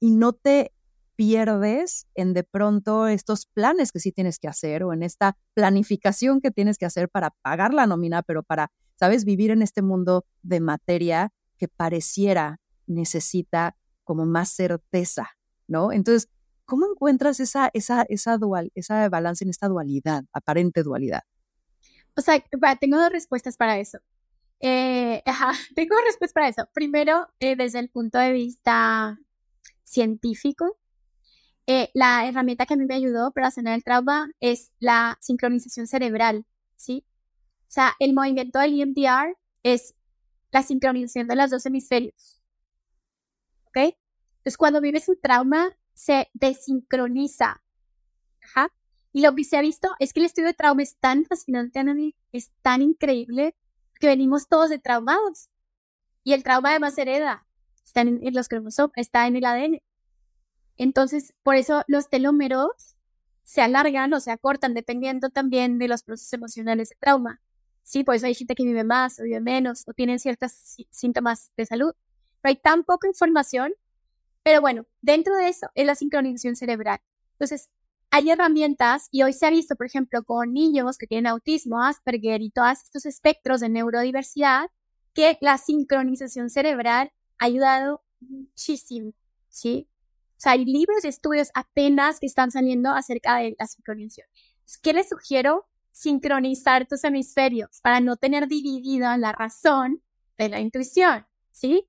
y no te pierdes en de pronto estos planes que sí tienes que hacer o en esta planificación que tienes que hacer para pagar la nómina, pero para, sabes, vivir en este mundo de materia que pareciera necesita como más certeza, ¿no? Entonces, ¿cómo encuentras esa, esa, esa dual, esa balance en esta dualidad, aparente dualidad? O sea, tengo dos respuestas para eso. Eh, ajá, tengo respuestas para eso. Primero, eh, desde el punto de vista científico, eh, la herramienta que a mí me ayudó para sanar el trauma es la sincronización cerebral, ¿sí? O sea, el movimiento del EMDR es la sincronización de los dos hemisferios. ¿Ok? Entonces, cuando vives un trauma, se desincroniza. Y lo que se ha visto es que el estudio de trauma es tan fascinante, es tan increíble, que venimos todos de traumados. Y el trauma además hereda. Está en, en los cromosomas, está en el ADN. Entonces, por eso los telómeros se alargan o se acortan dependiendo también de los procesos emocionales de trauma. Sí, por eso hay gente que vive más o vive menos o tienen ciertos síntomas de salud. Pero hay tan poca información. Pero bueno, dentro de eso es la sincronización cerebral. Entonces, hay herramientas y hoy se ha visto, por ejemplo, con niños que tienen autismo, Asperger y todos estos espectros de neurodiversidad, que la sincronización cerebral ha ayudado muchísimo, ¿sí? O sea, hay libros y estudios apenas que están saliendo acerca de la sincronización. ¿Qué les sugiero? Sincronizar tus hemisferios para no tener dividida la razón de la intuición, ¿sí?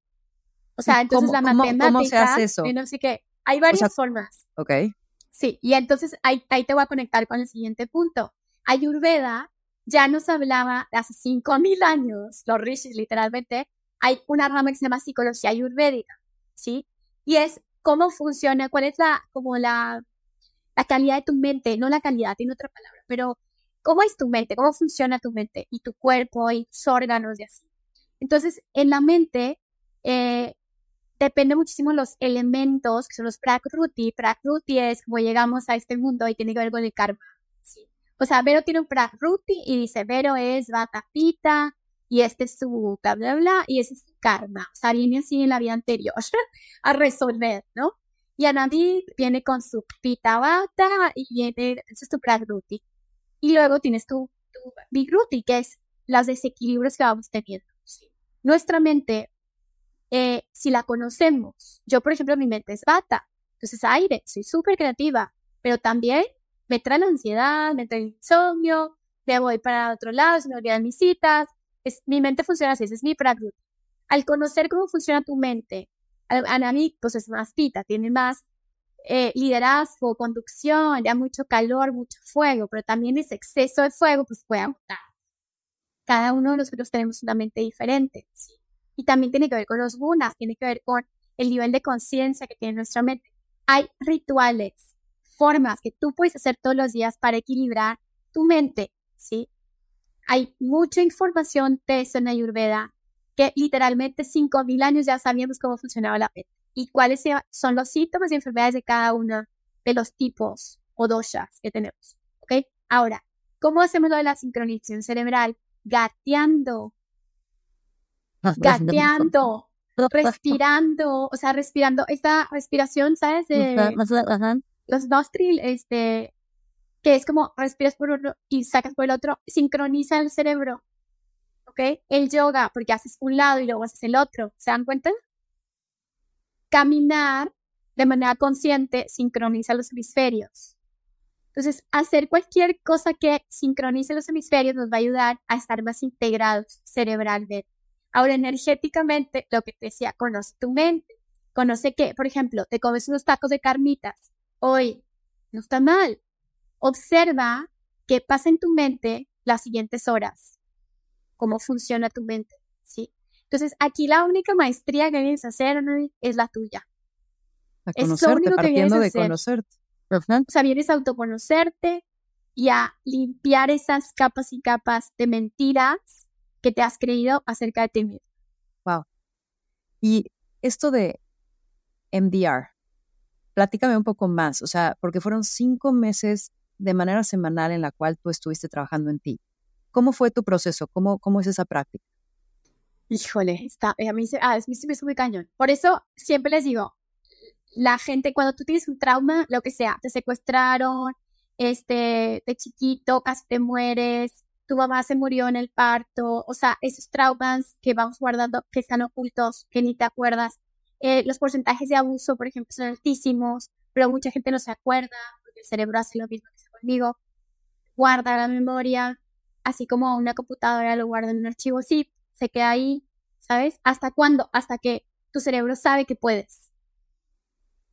O sea, entonces la matemática... ¿Cómo se hace eso? No sé qué. Hay varias formas. Ok. Sí, y entonces ahí, ahí te voy a conectar con el siguiente punto. Ayurveda ya nos hablaba de hace 5.000 años, los rishis literalmente, hay una rama que se llama psicología ayurvédica, ¿sí? Y es cómo funciona, cuál es la, como la, la calidad de tu mente, no la calidad, tiene otra palabra, pero cómo es tu mente, cómo funciona tu mente y tu cuerpo y tus órganos y así. Entonces, en la mente, eh, depende muchísimo los elementos, que son los prakruti. Prakruti es como llegamos a este mundo y tiene que ver con el karma. O sea, Vero tiene un prakruti y dice, Vero es Vatapita y este es su bla, bla, bla, y ese es karma, o sea, viene así en la vida anterior a resolver, ¿no? Y Anandi viene con su pita bata y viene, ese es tu pragruti. Y luego tienes tu, tu vigruti, que es los desequilibrios que vamos teniendo. Nuestra mente, eh, si la conocemos, yo por ejemplo mi mente es bata, entonces aire, soy súper creativa, pero también me trae la ansiedad, me trae el insomnio, me voy para otro lado, se me olvidan mis citas, es, mi mente funciona así, ese es mi pragruti al conocer cómo funciona tu mente, Anami pues es más pita, tiene más eh, liderazgo, conducción, ya mucho calor, mucho fuego, pero también ese exceso de fuego pues puede agotar. Cada uno de nosotros tenemos una mente diferente, ¿sí? Y también tiene que ver con los gunas, tiene que ver con el nivel de conciencia que tiene nuestra mente. Hay rituales, formas que tú puedes hacer todos los días para equilibrar tu mente, ¿sí? Hay mucha información de eso en que literalmente 5.000 años ya sabíamos cómo funcionaba la mente y cuáles son los síntomas y enfermedades de cada uno de los tipos o doshas que tenemos. ¿Ok? Ahora, ¿cómo hacemos lo de la sincronización cerebral? Gateando. Gateando. respirando. O sea, respirando. Esta respiración, ¿sabes? De los nostril, este, que es como respiras por uno y sacas por el otro, sincroniza el cerebro. El yoga, porque haces un lado y luego haces el otro, ¿se dan cuenta? Caminar de manera consciente sincroniza los hemisferios. Entonces, hacer cualquier cosa que sincronice los hemisferios nos va a ayudar a estar más integrados cerebralmente. Ahora, energéticamente, lo que te decía, conoce tu mente. Conoce que, por ejemplo, te comes unos tacos de carnitas. Hoy, no está mal. Observa qué pasa en tu mente las siguientes horas cómo funciona tu mente, ¿sí? Entonces, aquí la única maestría que vienes a hacer es la tuya. A es lo único que vienes a hacer. conocerte. O sea, vienes a autoconocerte y a limpiar esas capas y capas de mentiras que te has creído acerca de ti mismo. Wow. Y esto de MDR, platícame un poco más, o sea, porque fueron cinco meses de manera semanal en la cual tú estuviste trabajando en ti. ¿Cómo fue tu proceso? ¿Cómo, cómo es esa práctica? Híjole, está, a mí, ah, a mí se me muy cañón. Por eso siempre les digo, la gente, cuando tú tienes un trauma, lo que sea, te secuestraron, este, de chiquito casi te mueres, tu mamá se murió en el parto, o sea, esos traumas que vamos guardando, que están ocultos, que ni te acuerdas. Eh, los porcentajes de abuso, por ejemplo, son altísimos, pero mucha gente no se acuerda, porque el cerebro hace lo mismo que conmigo. Guarda la memoria, así como una computadora lo guarda en un archivo zip, se queda ahí, ¿sabes? ¿Hasta cuándo? Hasta que tu cerebro sabe que puedes.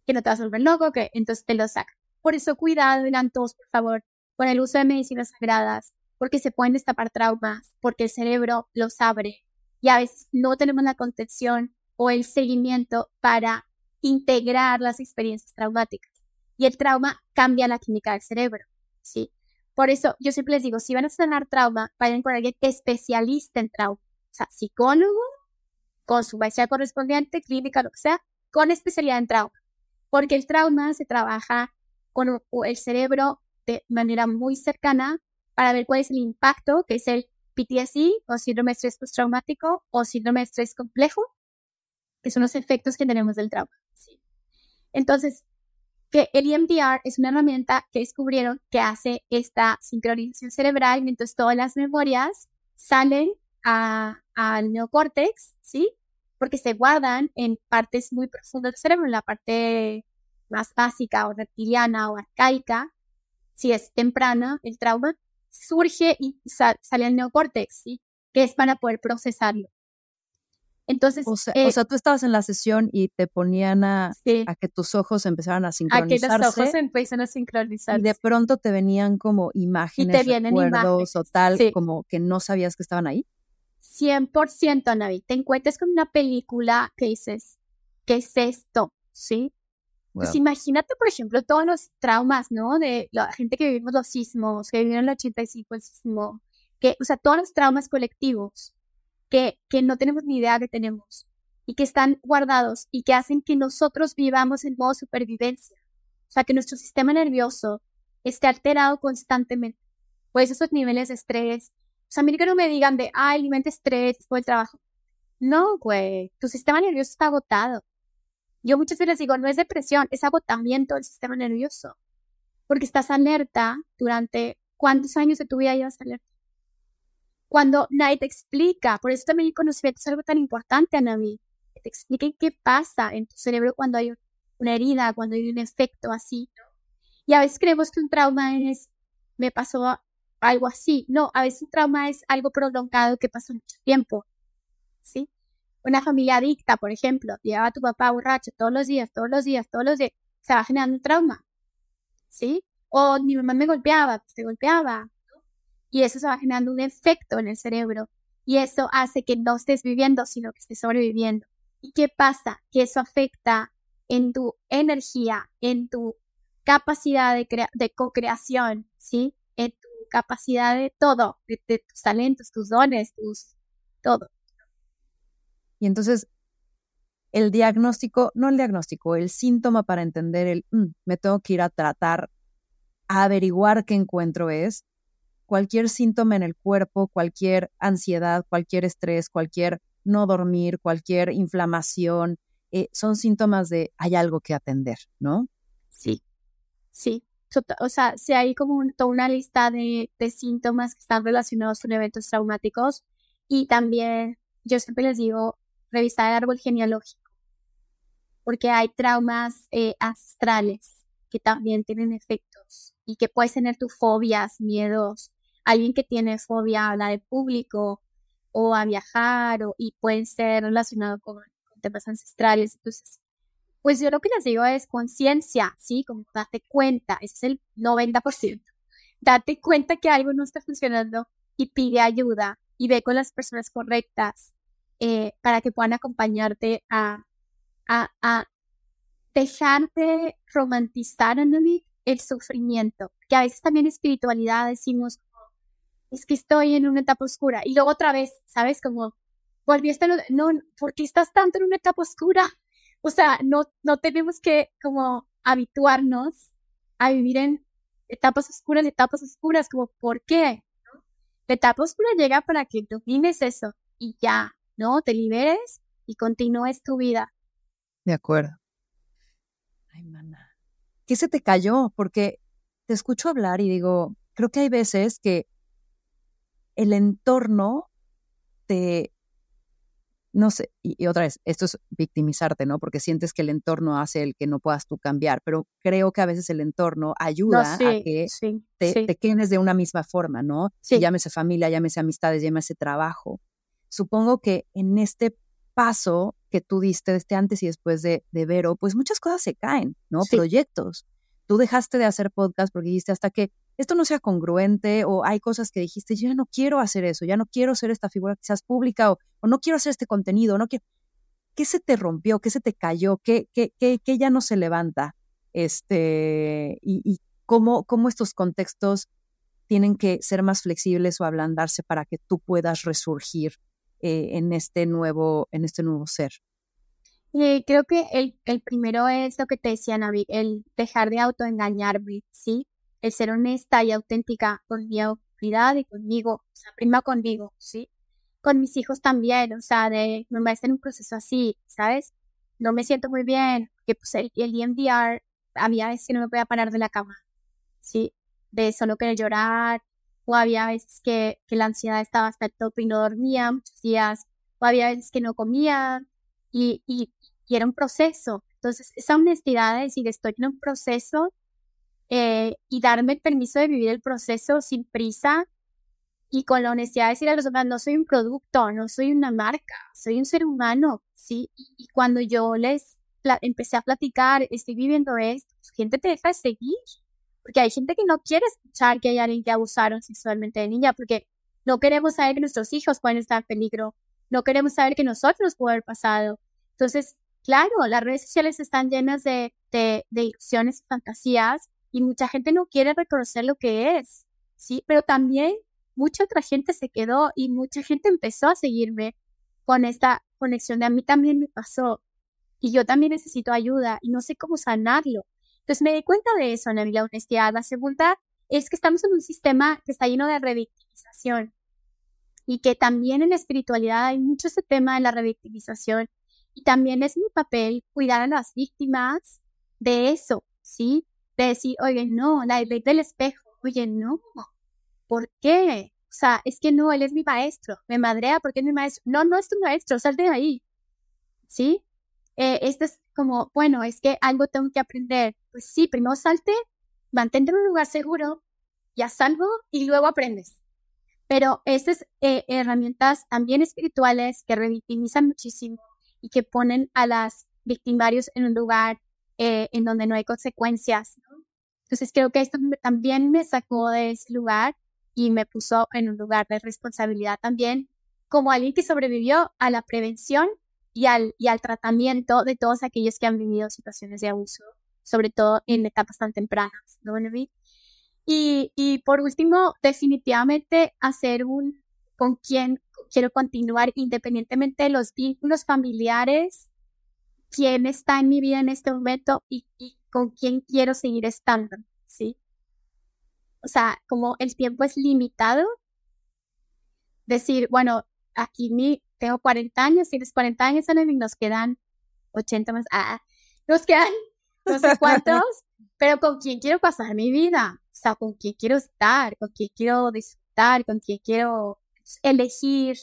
Que no te vas a volver loco, que entonces te lo saca. Por eso cuidado, digan todos, por favor, con el uso de medicinas sagradas, porque se pueden destapar traumas, porque el cerebro los abre y a veces no tenemos la contención o el seguimiento para integrar las experiencias traumáticas. Y el trauma cambia la química del cerebro, ¿sí? Por eso yo siempre les digo, si van a sanar trauma, vayan con alguien especialista en trauma, o sea, psicólogo, con su maestría correspondiente, clínica, lo que sea, con especialidad en trauma. Porque el trauma se trabaja con el cerebro de manera muy cercana para ver cuál es el impacto, que es el PTSD o síndrome de estrés postraumático o síndrome de estrés complejo, que son los efectos que tenemos del trauma. Entonces, que el EMDR es una herramienta que descubrieron que hace esta sincronización cerebral, entonces todas las memorias salen al neocórtex, ¿sí? Porque se guardan en partes muy profundas del cerebro, en la parte más básica o reptiliana o arcaica, si es temprana el trauma, surge y sale al neocórtex, ¿sí? que es para poder procesarlo. Entonces, o sea, o eh sea, tú estabas en la sesión y te ponían a, a, que tus ojos empezaran a sincronizarse. A que los ojos empiezan a sincronizarse. Y de pronto te venían como imágenes, y te vienen recuerdos o tal, como que no sabías que estaban ahí. 100%, Navi. Te encuentras con una película que dices, ¿qué es esto? ¿Sí? Pues imagínate, por ejemplo, todos los traumas, ¿no? De la gente que vivimos los sismos, que vivieron el 85, el sismo, que, o sea, todos los traumas colectivos que, que no tenemos ni idea que tenemos y que están guardados y que hacen que nosotros vivamos en modo supervivencia. O sea, que nuestro sistema nervioso esté alterado constantemente. Pues esos niveles de estrés. O sea, a mí que no me digan de, ay, mi mente estrés por el trabajo. No, güey, tu sistema nervioso está agotado. Yo muchas veces digo, no es depresión, es agotamiento del sistema nervioso, porque estás alerta durante cuántos años de tu vida llevas alerta. Cuando nadie te explica, por eso también el conocimiento es algo tan importante, Anami, que te expliquen qué pasa en tu cerebro cuando hay una herida, cuando hay un efecto así. Y a veces creemos que un trauma es, me pasó algo así. No, a veces un trauma es algo prolongado que pasó mucho tiempo. ¿Sí? Una familia adicta, por ejemplo, llevaba a tu papá borracho todos los días, todos los días, todos los días, se va generando un trauma, ¿sí? O mi mamá me golpeaba, pues, te golpeaba, y eso se va generando un efecto en el cerebro, y eso hace que no estés viviendo, sino que estés sobreviviendo. ¿Y qué pasa? Que eso afecta en tu energía, en tu capacidad de, de co-creación, ¿sí? En tu capacidad de todo, de, de tus talentos, tus dones, tus todo. Y entonces, el diagnóstico, no el diagnóstico, el síntoma para entender el, mm, me tengo que ir a tratar, a averiguar qué encuentro es, cualquier síntoma en el cuerpo, cualquier ansiedad, cualquier estrés, cualquier no dormir, cualquier inflamación, eh, son síntomas de hay algo que atender, ¿no? Sí, sí. O sea, si hay como toda una lista de síntomas que están relacionados con eventos traumáticos y también yo siempre les digo, revisar el árbol genealógico, porque hay traumas eh, ancestrales que también tienen efectos y que puedes tener tus fobias, miedos. Alguien que tiene fobia a hablar en público o a viajar o, y pueden ser relacionados con, temas ancestrales. Entonces, pues yo lo que les digo es conciencia, ¿sí? Como date cuenta, ese es el 90%. Date cuenta que algo no está funcionando y pide ayuda y ve con las personas correctas eh, para que puedan acompañarte a, a, a dejarte romantizar el sufrimiento, que a veces también espiritualidad decimos, es que estoy en una etapa oscura y luego otra vez, ¿sabes? Como volviste, no, ¿por qué estás tanto en una etapa oscura? O sea, no, no tenemos que como habituarnos a vivir en etapas oscuras, etapas oscuras, como ¿por qué? La etapa oscura llega para que domines eso y ya, ¿no? Te liberes y continúes tu vida. De acuerdo. Ay, mana. ¿Qué se te cayó? Porque te escucho hablar y digo, creo que hay veces que el entorno te, no sé, y, otra vez, esto es victimizarte, ¿no? Porque sientes que el entorno hace el que no puedas tú cambiar, pero creo que a veces el entorno ayuda a que te, quedes de una misma forma, ¿no? Llámese familia, llámese amistades, llámese trabajo. Supongo que en este paso que tú diste de este antes y después de, de Vero, pues muchas cosas se caen, ¿no? Proyectos. Tú dejaste de hacer podcast porque dijiste hasta que esto no sea congruente o hay cosas que dijiste, yo ya no quiero hacer eso, ya no quiero ser esta figura quizás pública o, no quiero hacer este contenido, no quiero... ¿Qué se te rompió? ¿Qué se te cayó? ¿Qué, qué, qué, qué ya no se levanta? Este, y, y cómo, cómo estos contextos tienen que ser más flexibles o ablandarse para que tú puedas resurgir eh, en, este nuevo, en este nuevo ser. Eh, creo que el, el, primero es lo que te decía Navi, el dejar de autoengañarme, ¿sí? el ser honesta y auténtica con mi autoridad y conmigo, o sea, prima conmigo, ¿sí? Con mis hijos también, o sea, de me en un proceso así, ¿sabes? No me siento muy bien, que pues el, el EMDR había veces que no me podía parar de la cama, ¿sí? De solo querer llorar, o había veces que, que la ansiedad estaba hasta el tope y no dormía muchos días, o había veces que no comía, y, y, y era un proceso. Entonces, esa honestidad de decir, estoy en un proceso eh, y darme el permiso de vivir el proceso sin prisa y con la honestidad de decir a los demás, no soy un producto, no soy una marca, soy un ser humano, ¿sí? Y, cuando yo les empecé a platicar, estoy viviendo esto, pues, gente te deja de seguir, porque hay gente que no quiere escuchar que hay alguien que abusaron sexualmente de niña, porque no queremos saber que nuestros hijos pueden estar en peligro, no queremos saber que nosotros puede haber pasado. Entonces, claro, las redes sociales están llenas de, de, de ilusiones y fantasías, y mucha gente no quiere reconocer lo que es, ¿sí? Pero también mucha otra gente se quedó y mucha gente empezó a seguirme con esta conexión de a mí también me pasó y yo también necesito ayuda y no sé cómo sanarlo. Entonces me di cuenta de eso, en la honestidad. La segunda es que estamos en un sistema que está lleno de revictimización y que también en la espiritualidad hay mucho ese tema de la revictimización y también es mi papel cuidar a las víctimas de eso, ¿sí? de decir, oye, no, la ley del espejo, oye, no, ¿por qué? O sea, es que no, él es mi maestro, me madrea porque es mi maestro. No, no es tu maestro, sal de ahí. ¿Sí? Eh, este es como, bueno, es que algo tengo que aprender. Pues sí, primero salte, mantente en un lugar seguro, ya salvo y luego aprendes. Pero estas eh, herramientas también espirituales que revictimizan muchísimo y que ponen a las victimarios en un lugar eh, en donde no hay consecuencias. Entonces creo que esto también me sacó de ese lugar y me puso en un lugar de responsabilidad también como alguien que sobrevivió a la prevención y al, y al tratamiento de todos aquellos que han vivido situaciones de abuso, sobre todo en etapas tan tempranas, ¿no, Y, y por último, definitivamente hacer un con quien quiero continuar independientemente de los vínculos familiares quién está en mi vida en este momento y, con quién quiero seguir estando, ¿sí? O sea, como el tiempo es limitado, decir, bueno, aquí mi, tengo 40 años, tienes 40 años, y nos quedan 80 más, ah, nos quedan no sé cuántos, pero con quién quiero pasar mi vida, o sea, con quién quiero estar, con quién quiero disfrutar, con quién quiero elegir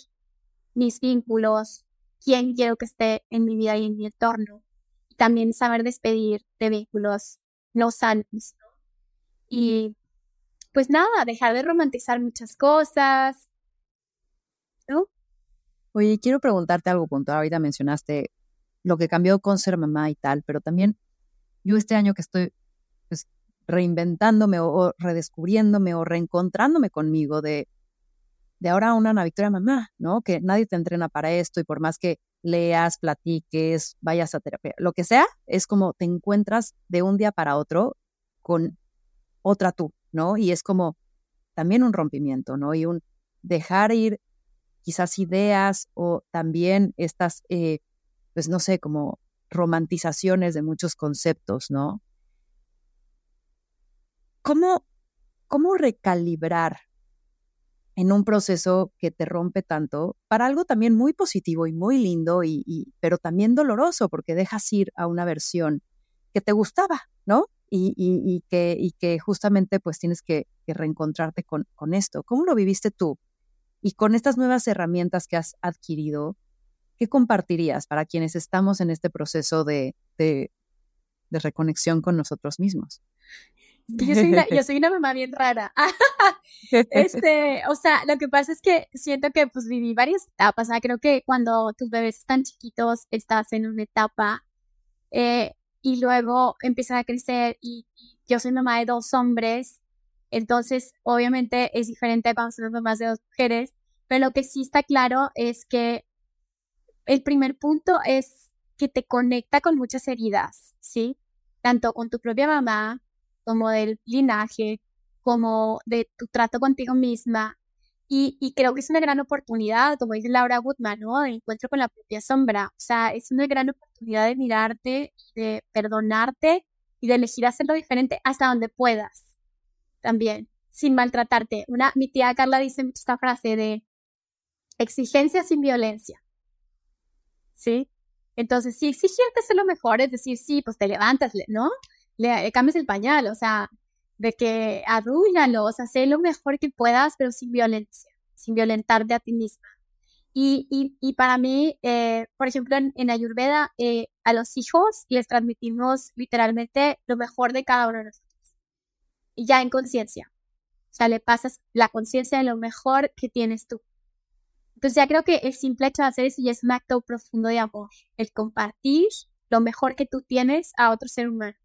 mis vínculos, quién quiero que esté en mi vida y en mi entorno. Y también saber despedir de vínculos no sanos. Y pues nada, dejar de romantizar muchas cosas. Oye, quiero preguntarte algo puntual. Ahorita mencionaste lo que cambió con ser mamá y tal, pero también yo este año que estoy pues, reinventándome o redescubriéndome o reencontrándome conmigo de de ahora una Ana Victoria mamá, ¿no? Que nadie te entrena para esto y por más que leas, platiques, vayas a terapia, lo que sea, es como te encuentras de un día para otro con otra tú, ¿no? Y es como también un rompimiento, ¿no? Y un dejar ir quizás ideas o también estas, eh, pues no sé, como romantizaciones de muchos conceptos, ¿no? ¿Cómo, cómo recalibrar en un proceso que te rompe tanto para algo también muy positivo y muy lindo, y, pero también doloroso porque dejas ir a una versión que te gustaba, ¿no? Y, y, que, que justamente pues tienes que, reencontrarte con, con, esto. ¿Cómo lo viviste tú? Y con estas nuevas herramientas que has adquirido, ¿qué compartirías para quienes estamos en este proceso de, de, de reconexión con nosotros mismos? Yo soy, una, yo soy una mamá bien rara. este, o sea, lo que pasa es que siento que pues viví varias etapas. creo que cuando tus bebés están chiquitos, estás en una etapa eh, y luego empiezan a crecer y, yo soy mamá de dos hombres. Entonces, obviamente es diferente cuando somos mamás de dos mujeres. Pero lo que sí está claro es que el primer punto es que te conecta con muchas heridas, ¿sí? Tanto con tu propia mamá, como del linaje, como de tu trato contigo misma. Y, y, creo que es una gran oportunidad, como dice Laura Woodman, ¿no? De encuentro con la propia sombra. O sea, es una gran oportunidad de mirarte, de perdonarte y de elegir hacerlo diferente hasta donde puedas. También, sin maltratarte. Una, mi tía Carla dice esta frase de exigencia sin violencia. ¿Sí? Entonces, si exigirte es lo mejor, es decir, sí, pues te levantas, ¿no? le, cambies el pañal, o sea, de que arrúllalo, o sea, sé lo mejor que puedas, pero sin violencia, sin violentarte a ti misma. Y, y, y para mí, eh, por ejemplo, en, Ayurveda, eh, a los hijos les transmitimos literalmente lo mejor de cada uno de nosotros. Ya en conciencia. O sea, le pasas la conciencia de lo mejor que tienes tú. Entonces ya creo que el simple hecho de hacer eso ya es un acto profundo de amor. El compartir lo mejor que tú tienes a otro ser humano.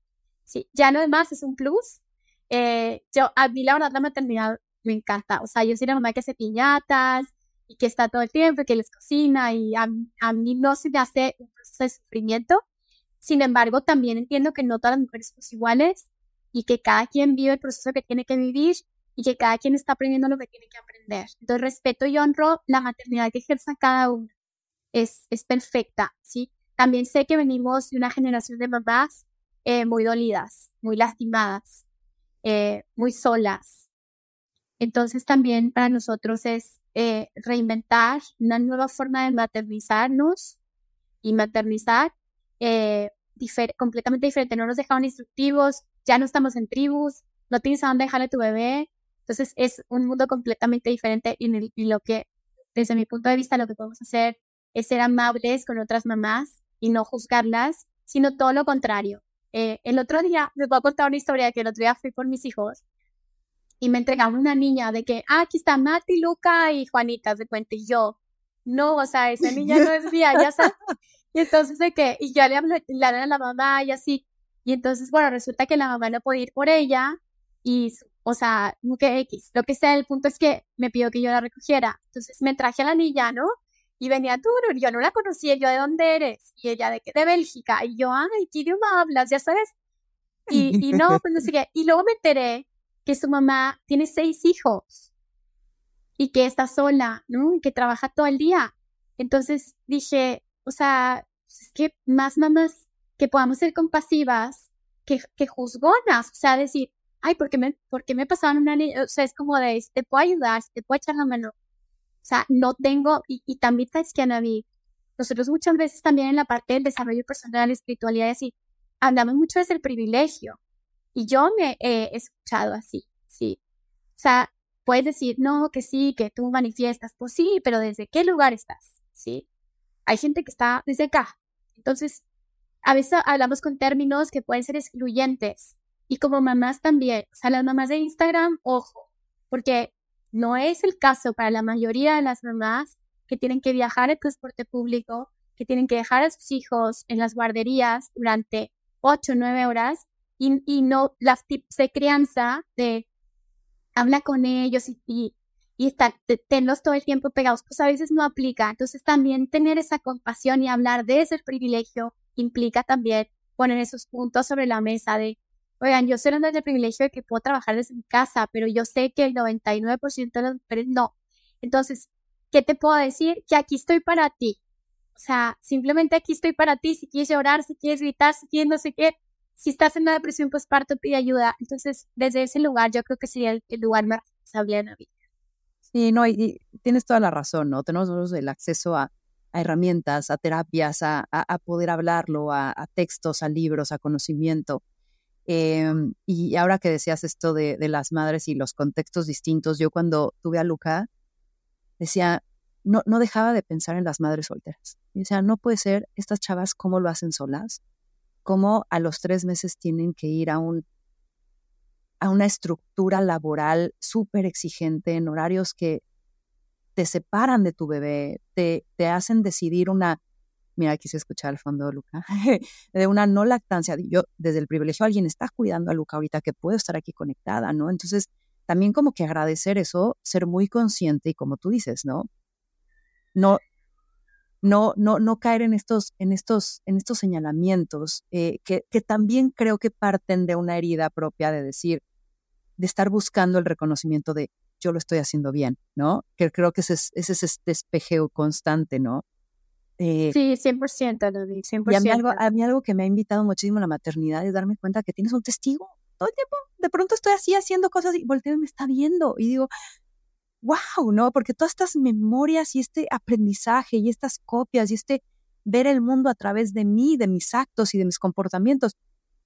Sí, ya no es más, es un plus. Eh, yo, a mí la verdad la maternidad me encanta. O sea, yo soy la mamá que hace piñatas y que está todo el tiempo, que les cocina y a, a mí no se me hace un proceso de sufrimiento. Sin embargo, también entiendo que no todas las mujeres son iguales y que cada quien vive el proceso que tiene que vivir y que cada quien está aprendiendo lo que tiene que aprender. Entonces, respeto y honro la maternidad que ejerza cada uno. Es, es perfecta, ¿sí? También sé que venimos de una generación de mamás eh, muy dolidas, muy lastimadas, eh, muy solas. Entonces también para nosotros es eh, reinventar una nueva forma de maternizarnos y maternizar completamente diferente. No nos dejaron instructivos, ya no estamos en tribus, no tienes a dónde dejarle a tu bebé. Entonces es un mundo completamente diferente y, y lo que, desde mi punto de vista, lo que podemos hacer es ser amables con otras mamás y no juzgarlas, sino todo lo contrario, eh, el otro día, les voy a contar una historia que el otro día fui por mis hijos y me entregaron una niña de que, ah, aquí está Mati, Luca y Juanita, se cuenta, y yo, no, o sea, esa niña no es mía, ya sabes. Y entonces de que, y ya le hablé, a la mamá y así. Y entonces, bueno, resulta que la mamá no podía ir por ella y, o sea, que X. Lo que sea, el punto es que me pidió que yo la recogiera. Entonces me traje a la niña, ¿no? Y venía tú, yo no la conocía, yo, ¿de dónde eres? Y ella, ¿de? De Bélgica. Y yo, ay, ¿qué idioma hablas? Ya sabes. Y, y no, pues no sé qué. Y luego me enteré que su mamá tiene seis hijos y que está sola, ¿no? Y que trabaja todo el día. Entonces dije, o sea, pues es que más mamás que podamos ser compasivas que, que juzgonas, o sea, decir, ay, ¿por qué me, por qué me pasaron una niña? O sea, es como de, te puedo ayudar, te puedo echar la mano. O sea, no tengo, y, y también sabes que Anaví, nosotros muchas veces también en la parte del desarrollo personal, espiritualidad así, hablamos mucho desde el privilegio. Y yo me he escuchado así, sí. O sea, puedes decir, no, que sí, que tú manifiestas, pues sí, pero ¿desde qué lugar estás? Sí. Hay gente que está desde acá. Entonces, a veces hablamos con términos que pueden ser excluyentes. Y como mamás también, o sea, las mamás de Instagram, ojo, porque no es el caso para la mayoría de las mamás que tienen que viajar en transporte público, que tienen que dejar a sus hijos en las guarderías durante ocho o nueve horas y, no las tips de crianza de habla con ellos y, y tenlos todo el tiempo pegados, pues a veces no aplica. Entonces también tener esa compasión y hablar de ese privilegio implica también poner esos puntos sobre la mesa de oigan, yo soy una del privilegio de que puedo trabajar desde mi casa, pero yo sé que el 99% de las mujeres no. Entonces, ¿qué te puedo decir? Que aquí estoy para ti. O sea, simplemente aquí estoy para ti. Si quieres llorar, si quieres gritar, si quieres no sé qué. Si estás en una depresión postparto, pide ayuda. Entonces, desde ese lugar, yo creo que sería el, lugar más responsable de la vida. Sí, no, y, tienes toda la razón, ¿no? Tenemos el acceso a, a herramientas, a terapias, a, poder hablarlo, a, textos, a libros, a conocimiento. Em, y ahora que decías esto de, las madres y los contextos distintos, yo cuando tuve a Luca, decía, no, no dejaba de pensar en las madres solteras. Y decía, no puede ser, estas chavas, ¿cómo lo hacen solas? ¿Cómo a los tres meses tienen que ir a un a una estructura laboral súper exigente en horarios que te separan de tu bebé, te, te hacen decidir una, mira, quise escuchar al fondo, Luca, de una no lactancia. Yo, desde el privilegio, alguien está cuidando a Luca ahorita que puedo estar aquí conectada, ¿no? Entonces, también como que agradecer eso, ser muy consciente y como tú dices, ¿no? No, no, no, no caer en estos, en estos, en estos señalamientos eh, que, que también creo que parten de una herida propia de decir, de estar buscando el reconocimiento de yo lo estoy haciendo bien, ¿no? Que creo que ese es, ese es este espejeo constante, ¿no? Eh, sí, 100%, David, 100%. Y a mí, algo, a mí algo que me ha invitado muchísimo la maternidad es darme cuenta que tienes un testigo todo el tiempo. De pronto estoy así haciendo cosas y volteo y me está viendo y digo, wow, ¿no? Porque todas estas memorias y este aprendizaje y estas copias y este ver el mundo a través de mí, de mis actos y de mis comportamientos,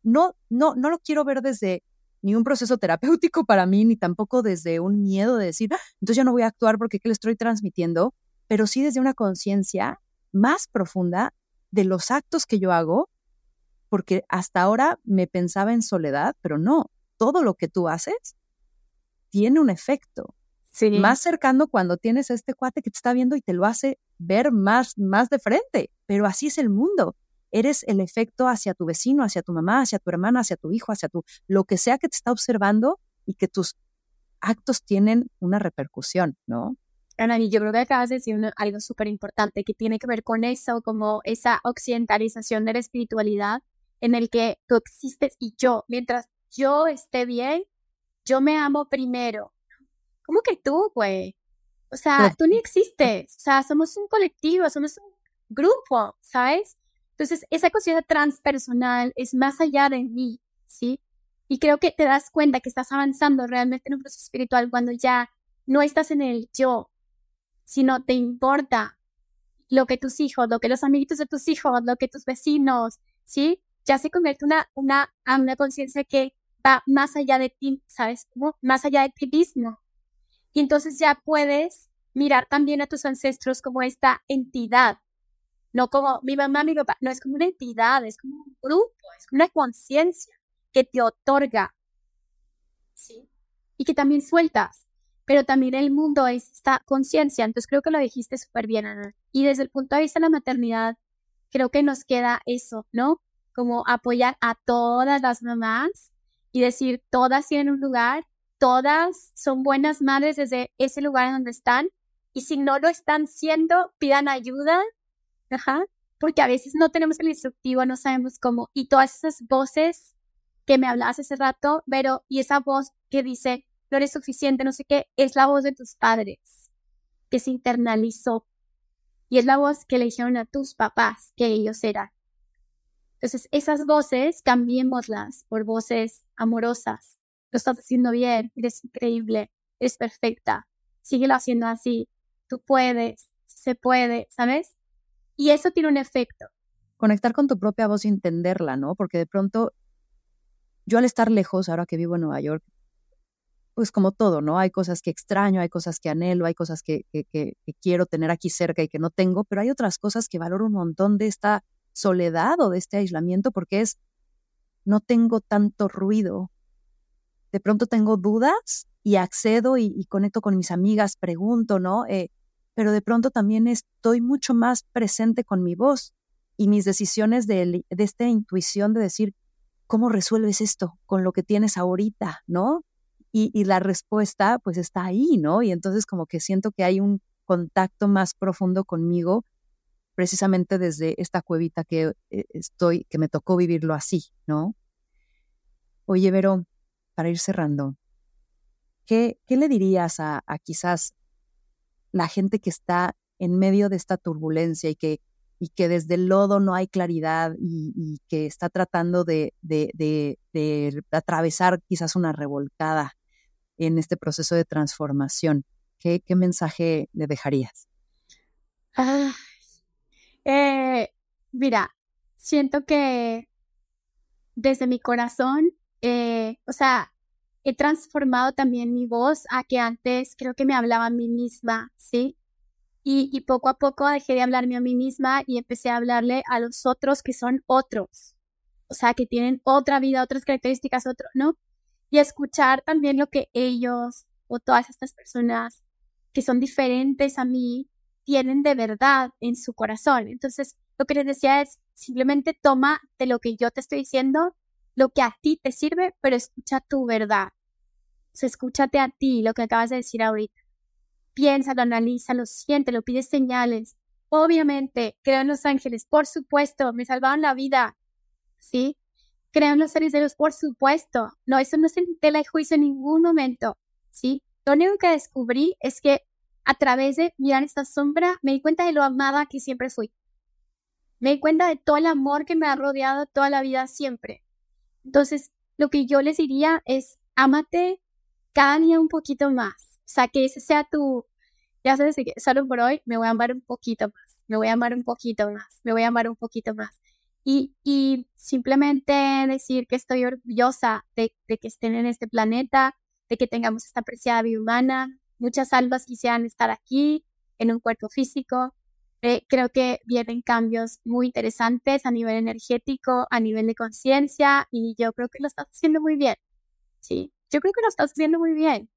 no, no, no lo quiero ver desde ni un proceso terapéutico para mí, ni tampoco desde un miedo de decir, ah, entonces ya no voy a actuar porque ¿qué le estoy transmitiendo? Pero sí desde una conciencia más profunda de los actos que yo hago, porque hasta ahora me pensaba en soledad, pero no, todo lo que tú haces tiene un efecto. Sí. Más cercano cuando tienes a este cuate que te está viendo y te lo hace ver más, más de frente, pero así es el mundo eres el efecto hacia tu vecino, hacia tu mamá, hacia tu hermana, hacia tu hijo, hacia tu, lo que sea que te está observando y que tus actos tienen una repercusión, ¿no? Ana, yo creo que acabas de decir algo súper importante que tiene que ver con eso, como esa occidentalización de la espiritualidad en el que tú existes y yo, mientras yo esté bien, yo me amo primero. ¿Cómo que tú, güey? O sea, tú ni existes. O sea, somos un colectivo, somos un grupo, ¿sabes? Entonces, esa conciencia transpersonal es más allá de mí, ¿sí? Y creo que te das cuenta que estás avanzando realmente en un proceso espiritual cuando ya no estás en el yo, sino te importa lo que tus hijos, lo que los amiguitos de tus hijos, lo que tus vecinos, ¿sí? Ya se convierte una, una, una conciencia que va más allá de ti, ¿sabes? Como más allá de ti mismo. Y entonces ya puedes mirar también a tus ancestros como esta entidad, no como mi mamá, mi papá, no es como una entidad, es como un grupo, es como una conciencia que te otorga, ¿sí? Y que también sueltas, pero también el mundo es esta conciencia, entonces creo que lo dijiste súper bien, Ana. Y desde el punto de vista de la maternidad, creo que nos queda eso, ¿no? Como apoyar a todas las mamás y decir, todas tienen un lugar, todas son buenas madres desde ese lugar en donde están, y si no lo están siendo, pidan ayuda Ajá. Porque a veces no tenemos el instructivo, no sabemos cómo. Y todas esas voces que me hablabas hace rato, pero, y esa voz que dice, no eres suficiente, no sé qué, es la voz de tus padres, que se internalizó. Y es la voz que le dijeron a tus papás que ellos eran. Entonces, esas voces, cambiémoslas por voces amorosas. Lo estás haciendo bien, eres increíble, eres perfecta, síguelo haciendo así, tú puedes, se puede, ¿sabes? Y eso tiene un efecto. Conectar con tu propia voz y entenderla, ¿no? Porque de pronto, yo al estar lejos, ahora que vivo en Nueva York, pues como todo, ¿no? Hay cosas que extraño, hay cosas que anhelo, hay cosas que, que, quiero tener aquí cerca y que no tengo, pero hay otras cosas que valoro un montón de esta soledad o de este aislamiento porque es, no tengo tanto ruido. De pronto tengo dudas y accedo y, conecto con mis amigas, pregunto, ¿no? Eh, pero de pronto también estoy mucho más presente con mi voz y mis decisiones de, esta intuición de decir, ¿cómo resuelves esto con lo que tienes ahorita? ¿No? Y, la respuesta pues está ahí, ¿no? Y entonces como que siento que hay un contacto más profundo conmigo precisamente desde esta cuevita que eh, estoy, que me tocó vivirlo así, ¿no? Oye, Vero, para ir cerrando, ¿qué, qué le dirías a quizás la gente que está en medio de esta turbulencia y que, y que desde el lodo no hay claridad y, que está tratando de, de, de, atravesar quizás una revolcada en este proceso de transformación. ¿Qué, qué mensaje le dejarías? Eh, mira, siento que desde mi corazón, eh, o sea, he transformado también mi voz a que antes creo que me hablaba a mí misma, ¿sí? Y, y poco a poco dejé de hablarme a mí misma y empecé a hablarle a los otros que son otros, o sea, que tienen otra vida, otras características, otro, ¿no? Y escuchar también lo que ellos o todas estas personas que son diferentes a mí tienen de verdad en su corazón. Entonces, lo que les decía es, simplemente toma de lo que yo te estoy diciendo, lo que a ti te sirve, pero escucha tu verdad. O escúchate a ti, lo que acabas de decir ahorita. Piénsalo, analízalo, siéntelo, pide señales. Obviamente, creo en los ángeles, por supuesto, me salvaron la vida. ¿Sí? Creo en los seres de Dios, por supuesto. No, eso no es en tela de juicio en ningún momento. ¿Sí? Lo único que descubrí es que a través de mirar esta sombra me di cuenta de lo amada que siempre fui. Me di cuenta de todo el amor que me ha rodeado toda la vida siempre. Entonces, lo que yo les diría es, ámate cada día un poquito más. O sea, que ese sea tu, ya sabes que solo por hoy me voy a amar un poquito más, me voy a amar un poquito más, me voy a amar un poquito más. Y, y simplemente decir que estoy orgullosa de, de que estén en este planeta, de que tengamos esta preciada vida humana. Muchas almas quisieran estar aquí, en un cuerpo físico. Eh, creo que vienen cambios muy interesantes a nivel energético, a nivel de conciencia, y yo creo que lo estás haciendo muy bien. Sí, yo creo que lo estás haciendo muy bien.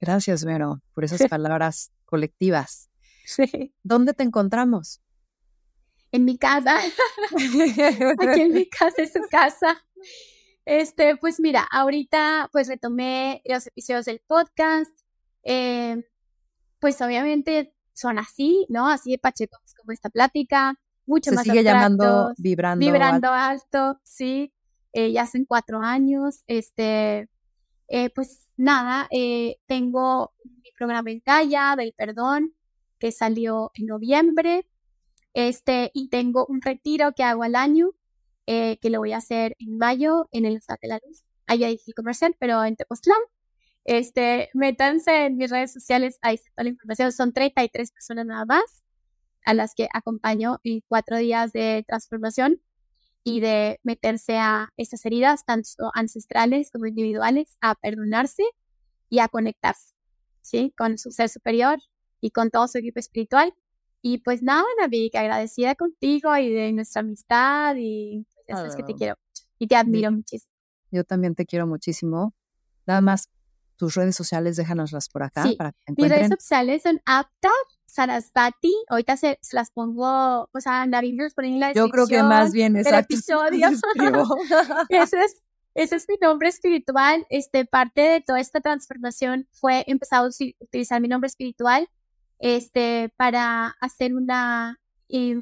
gracias, Vero, por esas palabras colectivas. Sí. ¿Dónde te encontramos? En mi casa. Aquí en mi casa es su casa. Este, pues mira, ahorita pues retomé los episodios del podcast. Eh, pues obviamente son así, ¿no? Así de pachecos como esta plática, mucho Se más sigue llamando vibrando. Vibrando alto, sí. Eh, ya hacen cuatro años. Este, eh, pues nada, eh, tengo mi programa en Gaia del perdón que salió en noviembre. Este, y tengo un retiro que hago al año que lo voy a hacer en mayo en el Estado de la Luz. Allá dije comercial, pero en Tepoztlán. Este, métanse en mis redes sociales, ahí está toda la información. Son 33 personas nada más a las que acompaño en cuatro días de transformación y de meterse a estas heridas, tanto ancestrales como individuales, a perdonarse y a conectarse, ¿sí? Con su ser superior y con todo su equipo espiritual. Y pues nada, Navi, que agradecida contigo y de nuestra amistad y es que te quiero y te admiro muchísimo. Yo también te quiero muchísimo. Nada más tus redes sociales, déjanoslas por acá para que Mis redes sociales son apta Sarasvati. Ahorita se, las pongo, o sea, los pone en la Yo creo que más bien es episodio. ese es ese es mi nombre espiritual. Este, parte de toda esta transformación fue empezar a utilizar mi nombre espiritual, este, para hacer una, eh,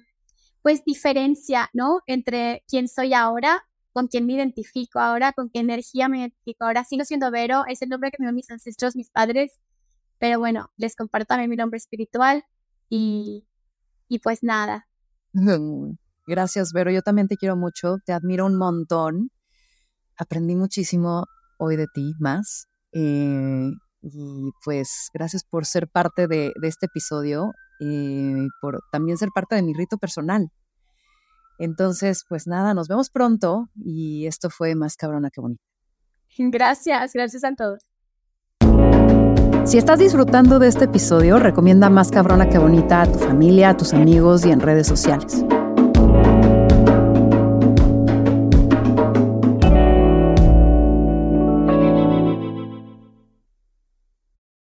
pues diferencia, ¿no? Entre quién soy ahora, con quién me identifico ahora, con qué energía me identifico ahora. Sigo siendo Vero, es el nombre que me dieron mis ancestros, mis padres, pero bueno, les comparto también mi nombre espiritual y, y pues nada. Gracias, Vero. Yo también te quiero mucho, te admiro un montón. Aprendí muchísimo hoy de ti más. Eh, y pues gracias por ser parte de, de este episodio y por también ser parte de mi rito personal. Entonces, pues nada, nos vemos pronto y esto fue más cabrona que bonita. Gracias, gracias a todos. Si estás disfrutando de este episodio, recomienda más cabrona que bonita a tu familia, a tus amigos y en redes sociales.